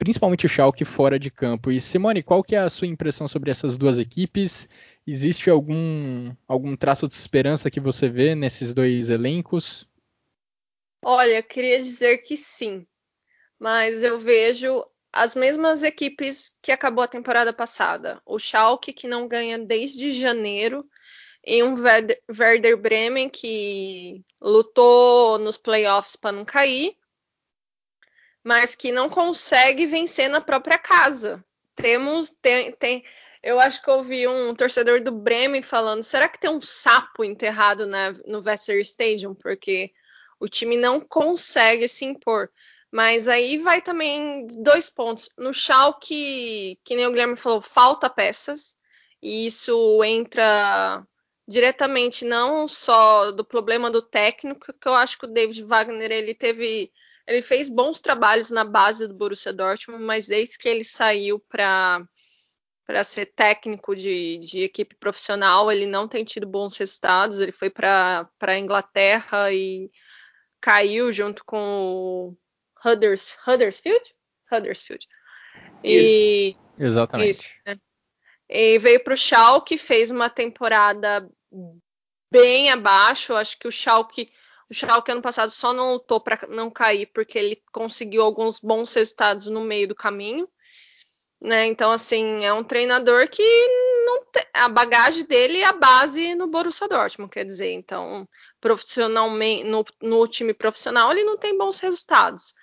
principalmente o Schalke fora de campo. E Simone, qual que é a sua impressão sobre essas duas equipes? Existe algum, algum traço de esperança que você vê nesses dois elencos? Olha, eu queria dizer que sim, mas eu vejo as mesmas equipes que acabou a temporada passada. O Schalke, que não ganha desde janeiro, e um Werder Bremen que lutou nos playoffs para não cair, mas que não consegue vencer na própria casa. Temos, tem, tem, eu acho que ouvi um torcedor do Bremen falando: será que tem um sapo enterrado na, no Vesser Stadium? Porque o time não consegue se impor. Mas aí vai também dois pontos. No Schalke, que nem o Guilherme falou, falta peças. E isso entra diretamente não só do problema do técnico, que eu acho que o David Wagner ele teve ele fez bons trabalhos na base do Borussia Dortmund, mas desde que ele saiu para para ser técnico de, de, equipe profissional, ele não tem tido bons resultados. Ele foi para a Inglaterra e caiu junto com o Hudders, Huddersfield? Huddersfield. E, isso. Exatamente. Isso, né? E veio para o Schalke, fez uma temporada bem abaixo. Acho que o Schalke o Schalke ano passado só não lutou para não cair porque ele conseguiu alguns bons resultados no meio do caminho. Né? Então, assim, é um treinador que não tem, a bagagem dele é a base no Borussia Dortmund, quer dizer, então, profissionalmente, no, no time profissional, ele não tem bons resultados.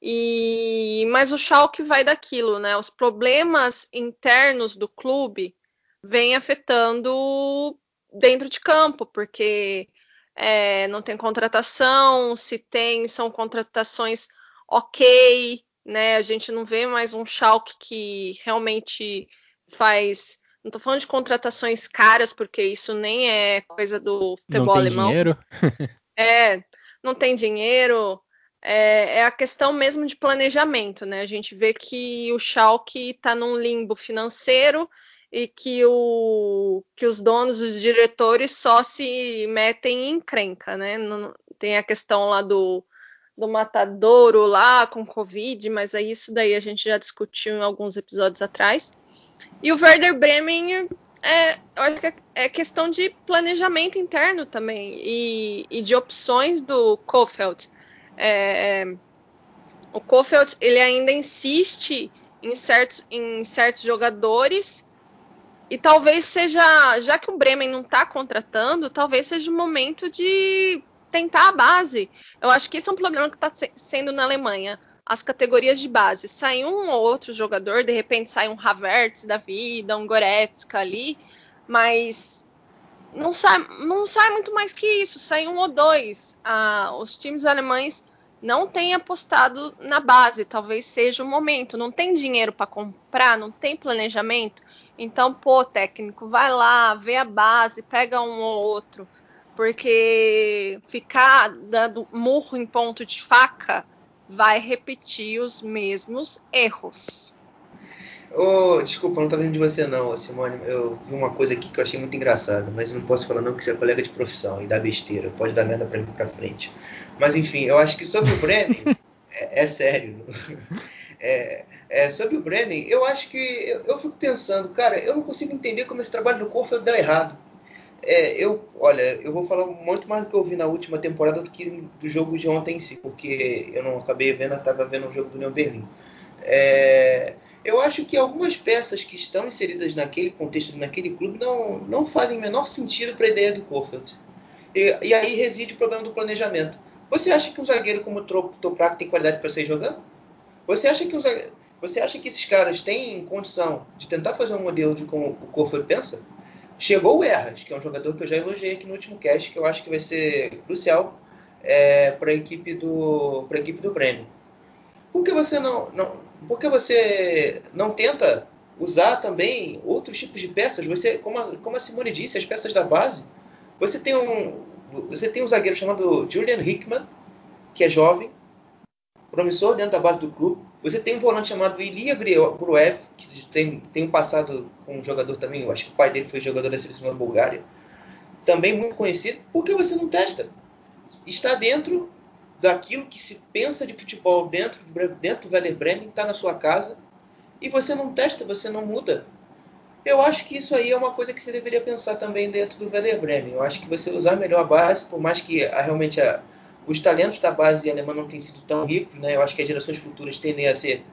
E, mas o Schalke vai daquilo, né? Os problemas internos do clube vêm afetando dentro de campo, porque é, não tem contratação, se tem, são contratações ok, né? A gente não vê mais um Schalke que realmente faz. Não estou falando de contratações caras, porque isso nem é coisa do futebol não tem alemão. Dinheiro. é, não tem dinheiro. É, é, a questão mesmo de planejamento, né? A gente vê que o Schalke está num limbo financeiro e que, o, que os donos, os diretores só se metem em encrenca, né? Não, tem a questão lá do, do matadouro lá com Covid, mas é isso daí a gente já discutiu em alguns episódios atrás. E o Werder Bremen é, é, é questão de planejamento interno também e, e de opções do Kofeld. É, o Kofeld ele ainda insiste em certos, em certos jogadores e talvez seja, já que o Bremen não está contratando, talvez seja o momento de tentar a base. Eu acho que esse é um problema que está sendo na Alemanha. As categorias de base, sai um ou outro jogador, de repente sai um Havertz da vida, um Goretzka ali, mas não sai, não sai muito mais que isso, sai um ou dois. Ah, os times alemães não têm apostado na base, talvez seja o momento. Não tem dinheiro para comprar, não tem planejamento. Então, pô, técnico, vai lá, vê a base, pega um ou outro. Porque ficar dando murro em ponto de faca vai repetir os mesmos erros. Oh, desculpa, não tô vendo de você não, Simone. Eu vi uma coisa aqui que eu achei muito engraçada, mas eu não posso falar não que você é colega de profissão e dá besteira, pode dar merda pra mim pra frente. Mas enfim, eu acho que sobre o Bremen, é, é, sério. É, é, sobre o Bremen, eu acho que eu, eu, fico pensando, cara, eu não consigo entender como esse trabalho do Corpo deu errado. É, eu, olha, eu vou falar muito mais do que eu vi na última temporada do que do jogo de ontem em si, porque eu não acabei vendo, estava vendo o jogo do União Berlim. É, eu acho que algumas peças que estão inseridas naquele contexto, naquele clube, não, não fazem o menor sentido para a ideia do Kofeld. E, e, aí reside o problema do planejamento. Você acha que um zagueiro como o Toprak tem qualidade para sair jogando? Você acha que zagueiro, você acha que esses caras têm condição de tentar fazer um modelo de como o Kofeld pensa? Chegou o Erras, que é um jogador que eu já elogiei aqui no último cast, que eu acho que vai ser crucial é, para a equipe do para a equipe do Bremen. Por que você não, não por que você não tenta usar também outros tipos de peças? Você, como a, como a Simone disse, as peças da base. Você tem um você tem um zagueiro chamado Julian Hickman, que é jovem, promissor dentro da base do clube. Você tem um volante chamado Ilia Gruev, que tem, tem um passado com um jogador também, eu acho que o pai dele foi jogador da seleção da Bulgária, também muito conhecido. Por que você não testa? Está dentro daquilo que se pensa de futebol dentro, dentro do Werder Bremen, está na sua casa, e você não testa, você não muda. Eu acho que isso aí é uma coisa que você deveria pensar também dentro do Werder Bremen. Eu acho que você usar melhor a base, por mais que a, realmente a, os talentos da base alemã não tenham sido tão ricos, né? Eu acho que as gerações futuras tendem a ser,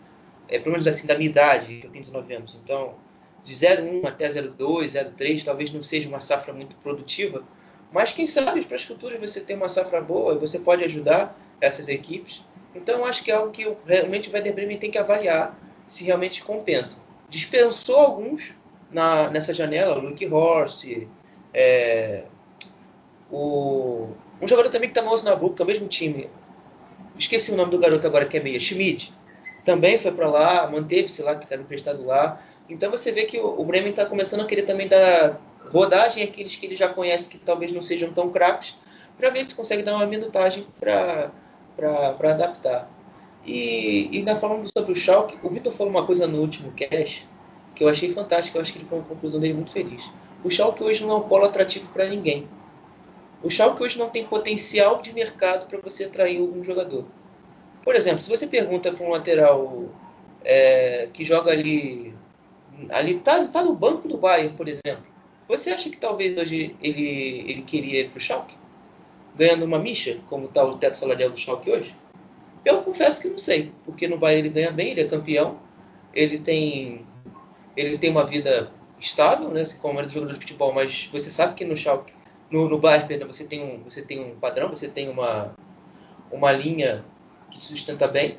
é, pelo menos assim, da minha idade, que eu tenho 19 anos. Então, de 0,1 até 0,2, 0,3, talvez não seja uma safra muito produtiva, mas quem sabe para as futuras você tem uma safra boa e você pode ajudar essas equipes. Então, acho que é algo que realmente o Werder Bremen tem que avaliar se realmente compensa. Dispensou alguns na, nessa janela, o Luke Horst, é, o um jogador também que está no Osnabrück, que é o mesmo time. Esqueci o nome do garoto agora que é meia. Schmidt. Também foi para lá, manteve-se lá, que estava emprestado lá. Então você vê que o, Bremen está começando a querer também dar rodagem àqueles que ele já conhece que talvez não sejam tão craques, para ver se consegue dar uma minutagem para adaptar. E, ainda falando sobre o Schalke, o Vitor falou uma coisa no último cast que eu achei fantástico, eu acho que ele foi uma conclusão dele muito feliz. O Schalke hoje não é um polo atrativo para ninguém. O Schalke hoje não tem potencial de mercado para você atrair algum jogador. Por exemplo, se você pergunta para um lateral é, que joga ali, ali tá, tá no banco do Bayern, por exemplo, você acha que talvez hoje ele, ele queria ir para o Schalke? Ganhando uma micha, como está o teto salarial do Schalke hoje? Eu confesso que não sei, porque no Bayern ele ganha bem, ele é campeão, ele tem, ele tem uma vida estável, né, como era jogador de futebol, mas você sabe que no Schalke no, no Bayern, perdão, você tem um, você tem um padrão, você tem uma, uma linha que sustenta bem.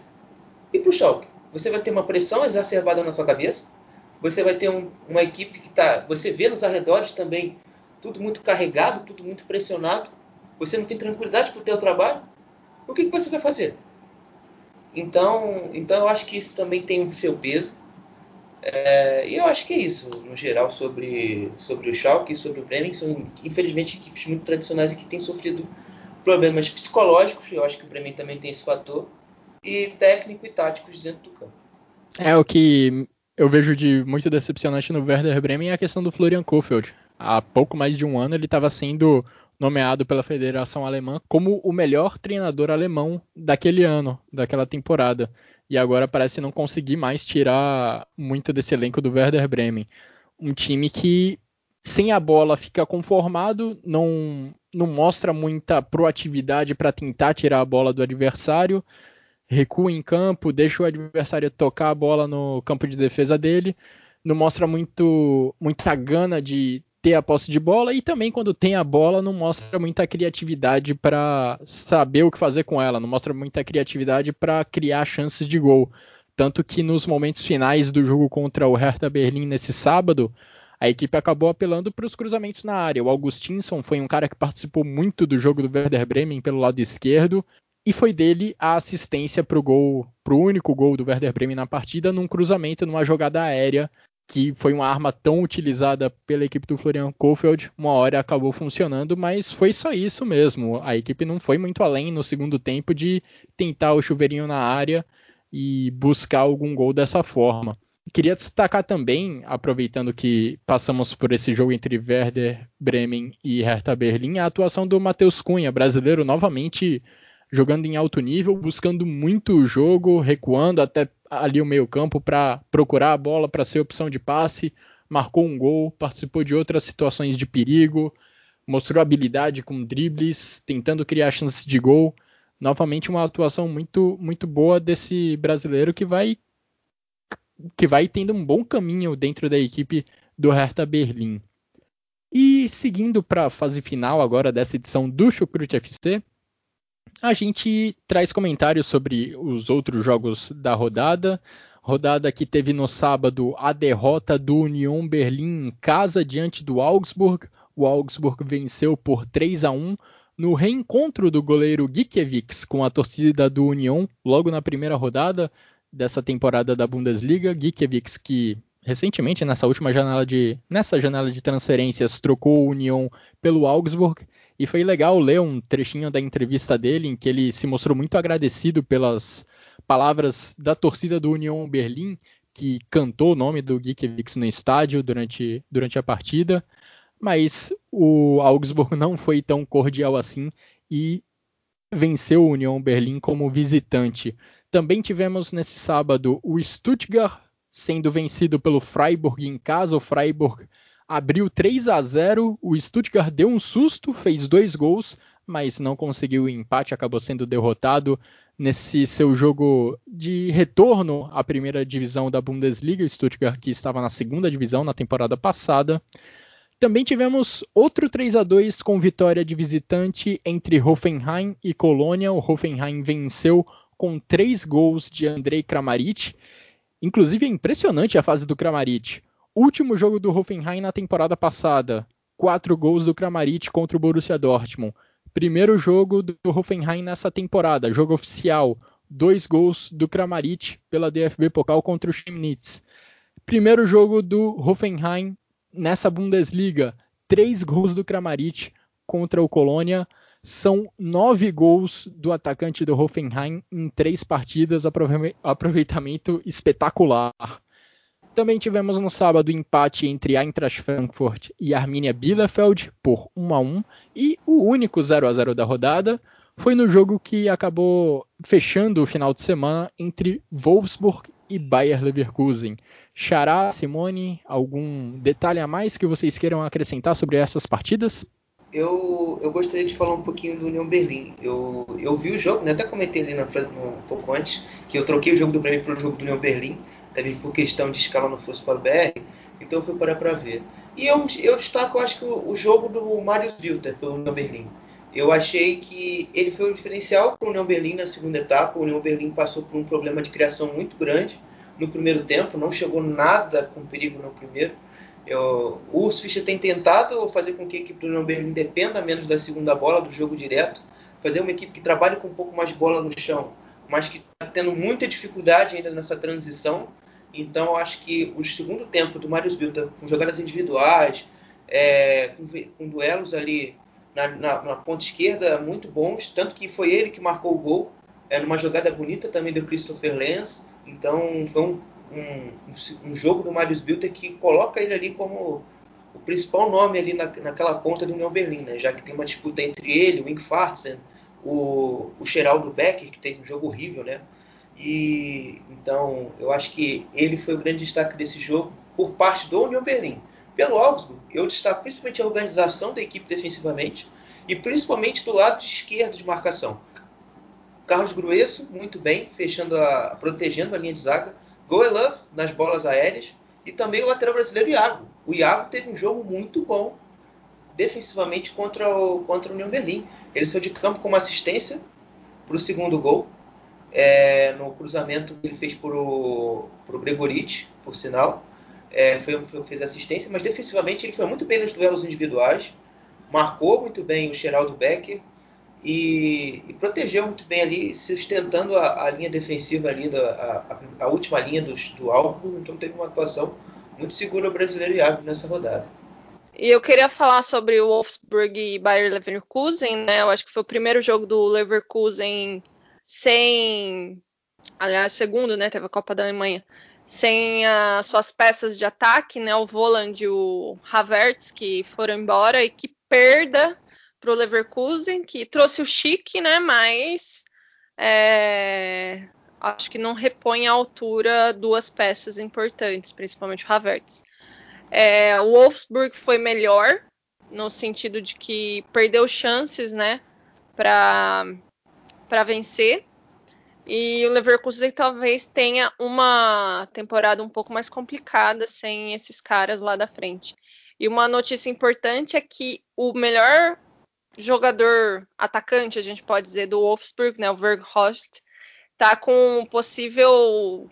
E para o Schalke, você vai ter uma pressão exacerbada na sua cabeça. Você vai ter um, uma equipe que está, você vê nos arredores também tudo muito carregado, tudo muito pressionado. Você não tem tranquilidade para o teu trabalho. O que, que você vai fazer? Então, então eu acho que isso também tem o seu peso. É, e eu acho que é isso, no geral, sobre, sobre o Schalke e sobre o Bremen, são infelizmente equipes muito tradicionais e que têm sofrido problemas psicológicos, eu acho que o Bremen também tem esse fator, e técnico e táticos dentro do campo. É, o que eu vejo de muito decepcionante no Werder Bremen é a questão do Florian Kohfeldt. Há pouco mais de um ano ele estava sendo nomeado pela Federação Alemã como o melhor treinador alemão daquele ano, daquela temporada e agora parece não conseguir mais tirar muito desse elenco do Werder Bremen. Um time que sem a bola fica conformado, não, não mostra muita proatividade para tentar tirar a bola do adversário, recua em campo, deixa o adversário tocar a bola no campo de defesa dele, não mostra muito muita gana de ter a posse de bola e também quando tem a bola não mostra muita criatividade para saber o que fazer com ela, não mostra muita criatividade para criar chances de gol. Tanto que nos momentos finais do jogo contra o Hertha Berlim nesse sábado, a equipe acabou apelando para os cruzamentos na área. O Augustinsson foi um cara que participou muito do jogo do Werder Bremen pelo lado esquerdo e foi dele a assistência para o gol, para o único gol do Werder Bremen na partida, num cruzamento, numa jogada aérea que foi uma arma tão utilizada pela equipe do Florian Kohfeldt, uma hora acabou funcionando, mas foi só isso mesmo. A equipe não foi muito além no segundo tempo de tentar o chuveirinho na área e buscar algum gol dessa forma. Queria destacar também, aproveitando que passamos por esse jogo entre Werder Bremen e Hertha Berlim, a atuação do Matheus Cunha, brasileiro novamente jogando em alto nível, buscando muito o jogo, recuando até ali o meio-campo para procurar a bola para ser opção de passe, marcou um gol, participou de outras situações de perigo, mostrou habilidade com dribles, tentando criar chances de gol. Novamente uma atuação muito muito boa desse brasileiro que vai que vai tendo um bom caminho dentro da equipe do Hertha Berlim. E seguindo para a fase final agora dessa edição do Chucrute FC, a gente traz comentários sobre os outros jogos da rodada. Rodada que teve no sábado a derrota do Union Berlim em casa diante do Augsburg. O Augsburg venceu por 3 a 1 no reencontro do goleiro Gikiewicz com a torcida do Union logo na primeira rodada dessa temporada da Bundesliga. Gikiewicz que recentemente nessa última janela de nessa janela de transferências trocou o Union pelo Augsburg e foi legal ler um trechinho da entrevista dele em que ele se mostrou muito agradecido pelas palavras da torcida do Union Berlim, que cantou o nome do Gikiewicz no estádio durante, durante a partida. Mas o Augsburg não foi tão cordial assim e venceu o Union Berlim como visitante. Também tivemos nesse sábado o Stuttgart sendo vencido pelo Freiburg em casa. O Freiburg abriu 3 a 0. O Stuttgart deu um susto, fez dois gols, mas não conseguiu o empate, acabou sendo derrotado nesse seu jogo de retorno à primeira divisão da Bundesliga. O Stuttgart que estava na segunda divisão na temporada passada. Também tivemos outro 3 a 2 com vitória de visitante entre Hoffenheim e Colônia. O Hoffenheim venceu com três gols de Andrei Kramaric. Inclusive é impressionante a fase do Kramaric. Último jogo do Hoffenheim na temporada passada. Quatro gols do Kramaric contra o Borussia Dortmund. Primeiro jogo do Hoffenheim nessa temporada, jogo oficial. Dois gols do Kramaric pela DFB Pokal contra o Chemnitz. Primeiro jogo do Hoffenheim nessa Bundesliga. Três gols do Kramaric contra o Colônia. São nove gols do atacante do Hoffenheim em três partidas, aproveitamento espetacular. Também tivemos no sábado empate entre Eintracht Frankfurt e Arminia Bielefeld por 1 a 1 e o único 0 a 0 da rodada foi no jogo que acabou fechando o final de semana entre Wolfsburg e Bayer Leverkusen. Xará, Simone, algum detalhe a mais que vocês queiram acrescentar sobre essas partidas? Eu, eu gostaria de falar um pouquinho do União Berlim. Eu, eu vi o jogo, né? até comentei ali no, um pouco antes, que eu troquei o jogo do Bremen para o jogo do União Berlim também por questão de escala no Futebol BR, então eu fui parar para ver. E eu, eu destaco, eu acho que o, o jogo do Marius Wilter pelo União Berlim. Eu achei que ele foi um diferencial para o União Berlim na segunda etapa. O União Berlim passou por um problema de criação muito grande no primeiro tempo, não chegou nada com perigo no primeiro. Eu, o Urs Fischer tem tentado fazer com que a equipe do Berlim dependa menos da segunda bola, do jogo direto, fazer uma equipe que trabalhe com um pouco mais bola no chão, mas que está tendo muita dificuldade ainda nessa transição. Então, acho que o segundo tempo do Marius Bilta, com jogadas individuais, é, com, com, duelos ali na, na, na, ponta esquerda muito bons, tanto que foi ele que marcou o gol, é, numa jogada bonita também do Christopher Lenz. Então, foi um, um, um jogo do Marius Bilta que coloca ele ali como o principal nome ali na, naquela ponta do União Berlim, né? já que tem uma disputa entre ele, o Wink Farsen, o, o Geraldo Becker, que teve um jogo horrível, né? E então eu acho que ele foi o grande destaque desse jogo por parte do União Berlim. pelo Augsburg, eu destaco principalmente a organização da equipe defensivamente e principalmente do lado esquerdo de marcação. Carlos Grueso, muito bem, fechando a, protegendo a linha de zaga. Goelov nas bolas aéreas e também o lateral brasileiro Iago. O Iago teve um jogo muito bom defensivamente contra o, contra o União Berlim. Ele saiu de campo com uma assistência para o segundo gol, é, no cruzamento que ele fez para o Gregorich, por sinal. É, foi, foi, fez assistência, mas defensivamente ele foi muito bem nos duelos individuais, marcou muito bem o Geraldo Becker e, e, protegeu muito bem ali, sustentando a, a linha defensiva ali, da, a, a, última linha do, do Álvaro, então teve uma atuação muito segura o brasileiro Iago nessa rodada. E eu queria falar sobre o Wolfsburg e Bayer Leverkusen, né? Eu acho que foi o primeiro jogo do Leverkusen sem, aliás, segundo, né? Teve a Copa da Alemanha sem as suas peças de ataque, né? O Voland e o Havertz que foram embora e que perda para o Leverkusen, que trouxe o Chique, né? Mas é, acho que não repõe à altura duas peças importantes, principalmente o Havertz. É, o Wolfsburg foi melhor no sentido de que perdeu chances, né? Para vencer e o Leverkusen talvez tenha uma temporada um pouco mais complicada sem esses caras lá da frente. E uma notícia importante é que o melhor jogador atacante, a gente pode dizer, do Wolfsburg, né, o Verghorst, está com possível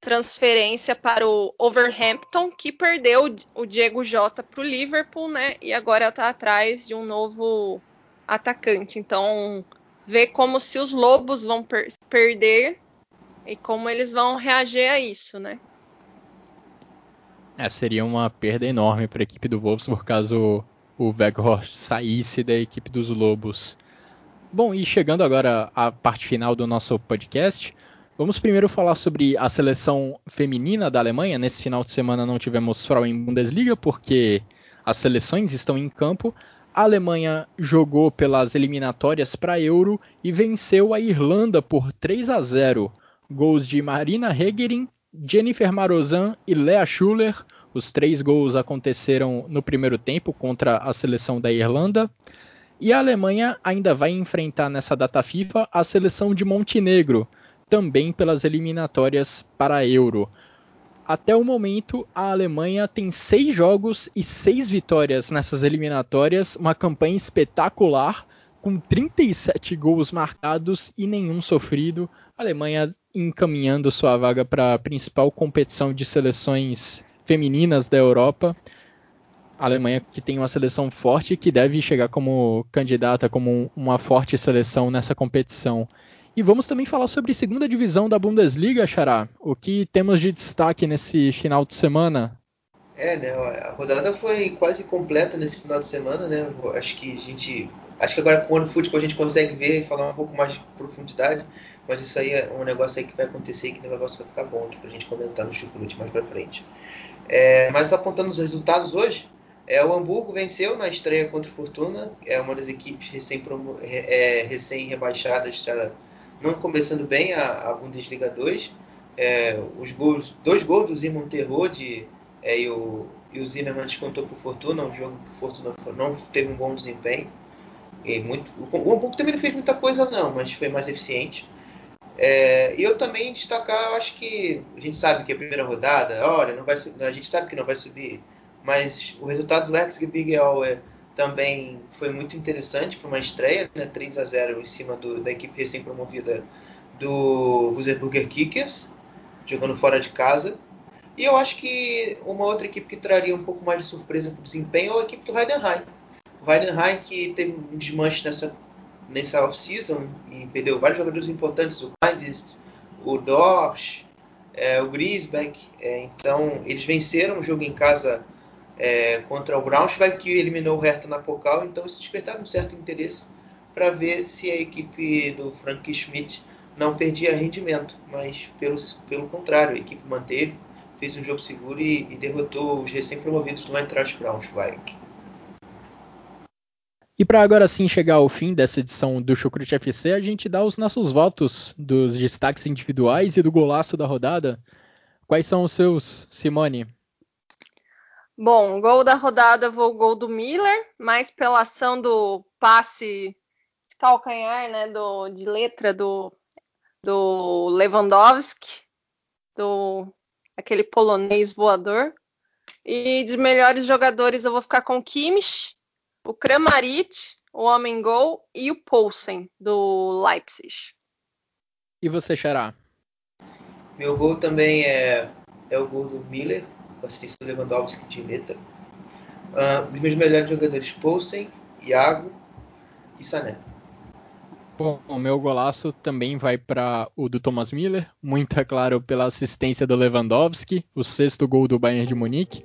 transferência para o Overhampton, que perdeu o Diego Jota para o Liverpool, né? E agora está atrás de um novo atacante. Então, ver como se os lobos vão per perder e como eles vão reagir a isso, né? É, seria uma perda enorme para a equipe do Wolves caso o Weghorst saísse da equipe dos Lobos. Bom, e chegando agora à parte final do nosso podcast, vamos primeiro falar sobre a seleção feminina da Alemanha. Nesse final de semana não tivemos Frauen Bundesliga porque as seleções estão em campo, a Alemanha jogou pelas eliminatórias para Euro e venceu a Irlanda por 3 a 0. Gols de Marina Hegerin, Jennifer Marozan e Lea Schuller. Os três gols aconteceram no primeiro tempo contra a seleção da Irlanda. E a Alemanha ainda vai enfrentar nessa data FIFA a seleção de Montenegro, também pelas eliminatórias para a Euro. Até o momento, a Alemanha tem seis jogos e seis vitórias nessas eliminatórias, uma campanha espetacular, com 37 gols marcados e nenhum sofrido. A Alemanha encaminhando sua vaga para a principal competição de seleções femininas da Europa. A Alemanha que tem uma seleção forte que deve chegar como candidata, como uma forte seleção nessa competição. E vamos também falar sobre segunda divisão da Bundesliga, Xará. O que temos de destaque nesse final de semana? É, né? A rodada foi quase completa nesse final de semana, né? Acho que a gente. Acho que agora com o ano futebol a gente consegue ver e falar um pouco mais de profundidade, mas isso aí é um negócio aí que vai acontecer que o negócio vai ficar bom aqui pra gente comentar no Chucrute mais pra frente. É, mas apontando os resultados hoje, é, o Hamburgo venceu na estreia contra o Fortuna, é uma das equipes recém-rebaixadas é, recém já não começando bem a, a Bundesliga 2. É, os gols, dois gols do Simon Terrode é, e, o, e o Zimmermann descontou Fortuna, um jogo que o Fortuna não teve um bom desempenho. E muito, o Hamburgo também não fez muita coisa não, mas foi mais eficiente. É, e eu também destacar, eu acho que a gente sabe que a primeira rodada, olha, não vai, a gente sabe que não vai subir, mas o resultado do Ex-Gebirge é também foi muito interessante para uma estreia, né? 3 a 0 em cima do, da equipe recém-promovida do Wurzburger Kickers, jogando fora de casa. E eu acho que uma outra equipe que traria um pouco mais de surpresa para o desempenho é a equipe do Heidenheim. O Heidenheim que teve um desmanche nessa, nessa off-season e perdeu vários jogadores importantes, o Kleindist, o Dorsch, é, o Griesbeck. É, então, eles venceram o jogo em casa é, contra o Braunschweig, que eliminou o Hertha na Pokal, então isso despertava um certo interesse para ver se a equipe do Frank Schmidt não perdia rendimento, mas pelo, pelo contrário, a equipe manteve, fez um jogo seguro e, e derrotou os recém-promovidos do Eintracht Braunschweig. E para agora sim chegar ao fim dessa edição do Chucrute FC, a gente dá os nossos votos dos destaques individuais e do golaço da rodada. Quais são os seus, Simone? Bom, gol da rodada vou gol do Miller, mais pela ação do passe de calcanhar, né, do, de letra do, do Lewandowski, do aquele polonês voador. E de melhores jogadores eu vou ficar com o Kimmich, o Kramaric, o Homem Gol e o Poulsen do Leipzig. E você, Xará? Meu gol também é, é o gol do Miller, com assistência do Lewandowski de letra. Uh, os meus melhores jogadores, Poulsen, Iago e Sané. Bom, o meu golaço também vai para o do Thomas Miller, muito é claro pela assistência do Lewandowski, o sexto gol do Bayern de Munique.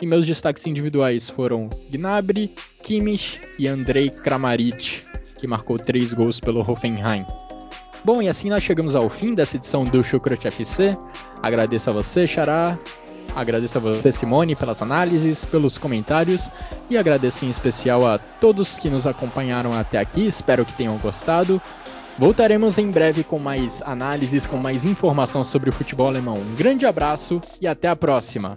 E meus destaques individuais foram Gnabry, Kimmich e Andrei Kramaric, que marcou três gols pelo Hoffenheim. Bom, e assim nós chegamos ao fim dessa edição do Chucrut FC. Agradeço a você, Xará, Agradeço a você, Simone, pelas análises, pelos comentários e agradeço em especial a todos que nos acompanharam até aqui. Espero que tenham gostado. Voltaremos em breve com mais análises, com mais informação sobre o futebol alemão. Um grande abraço e até a próxima!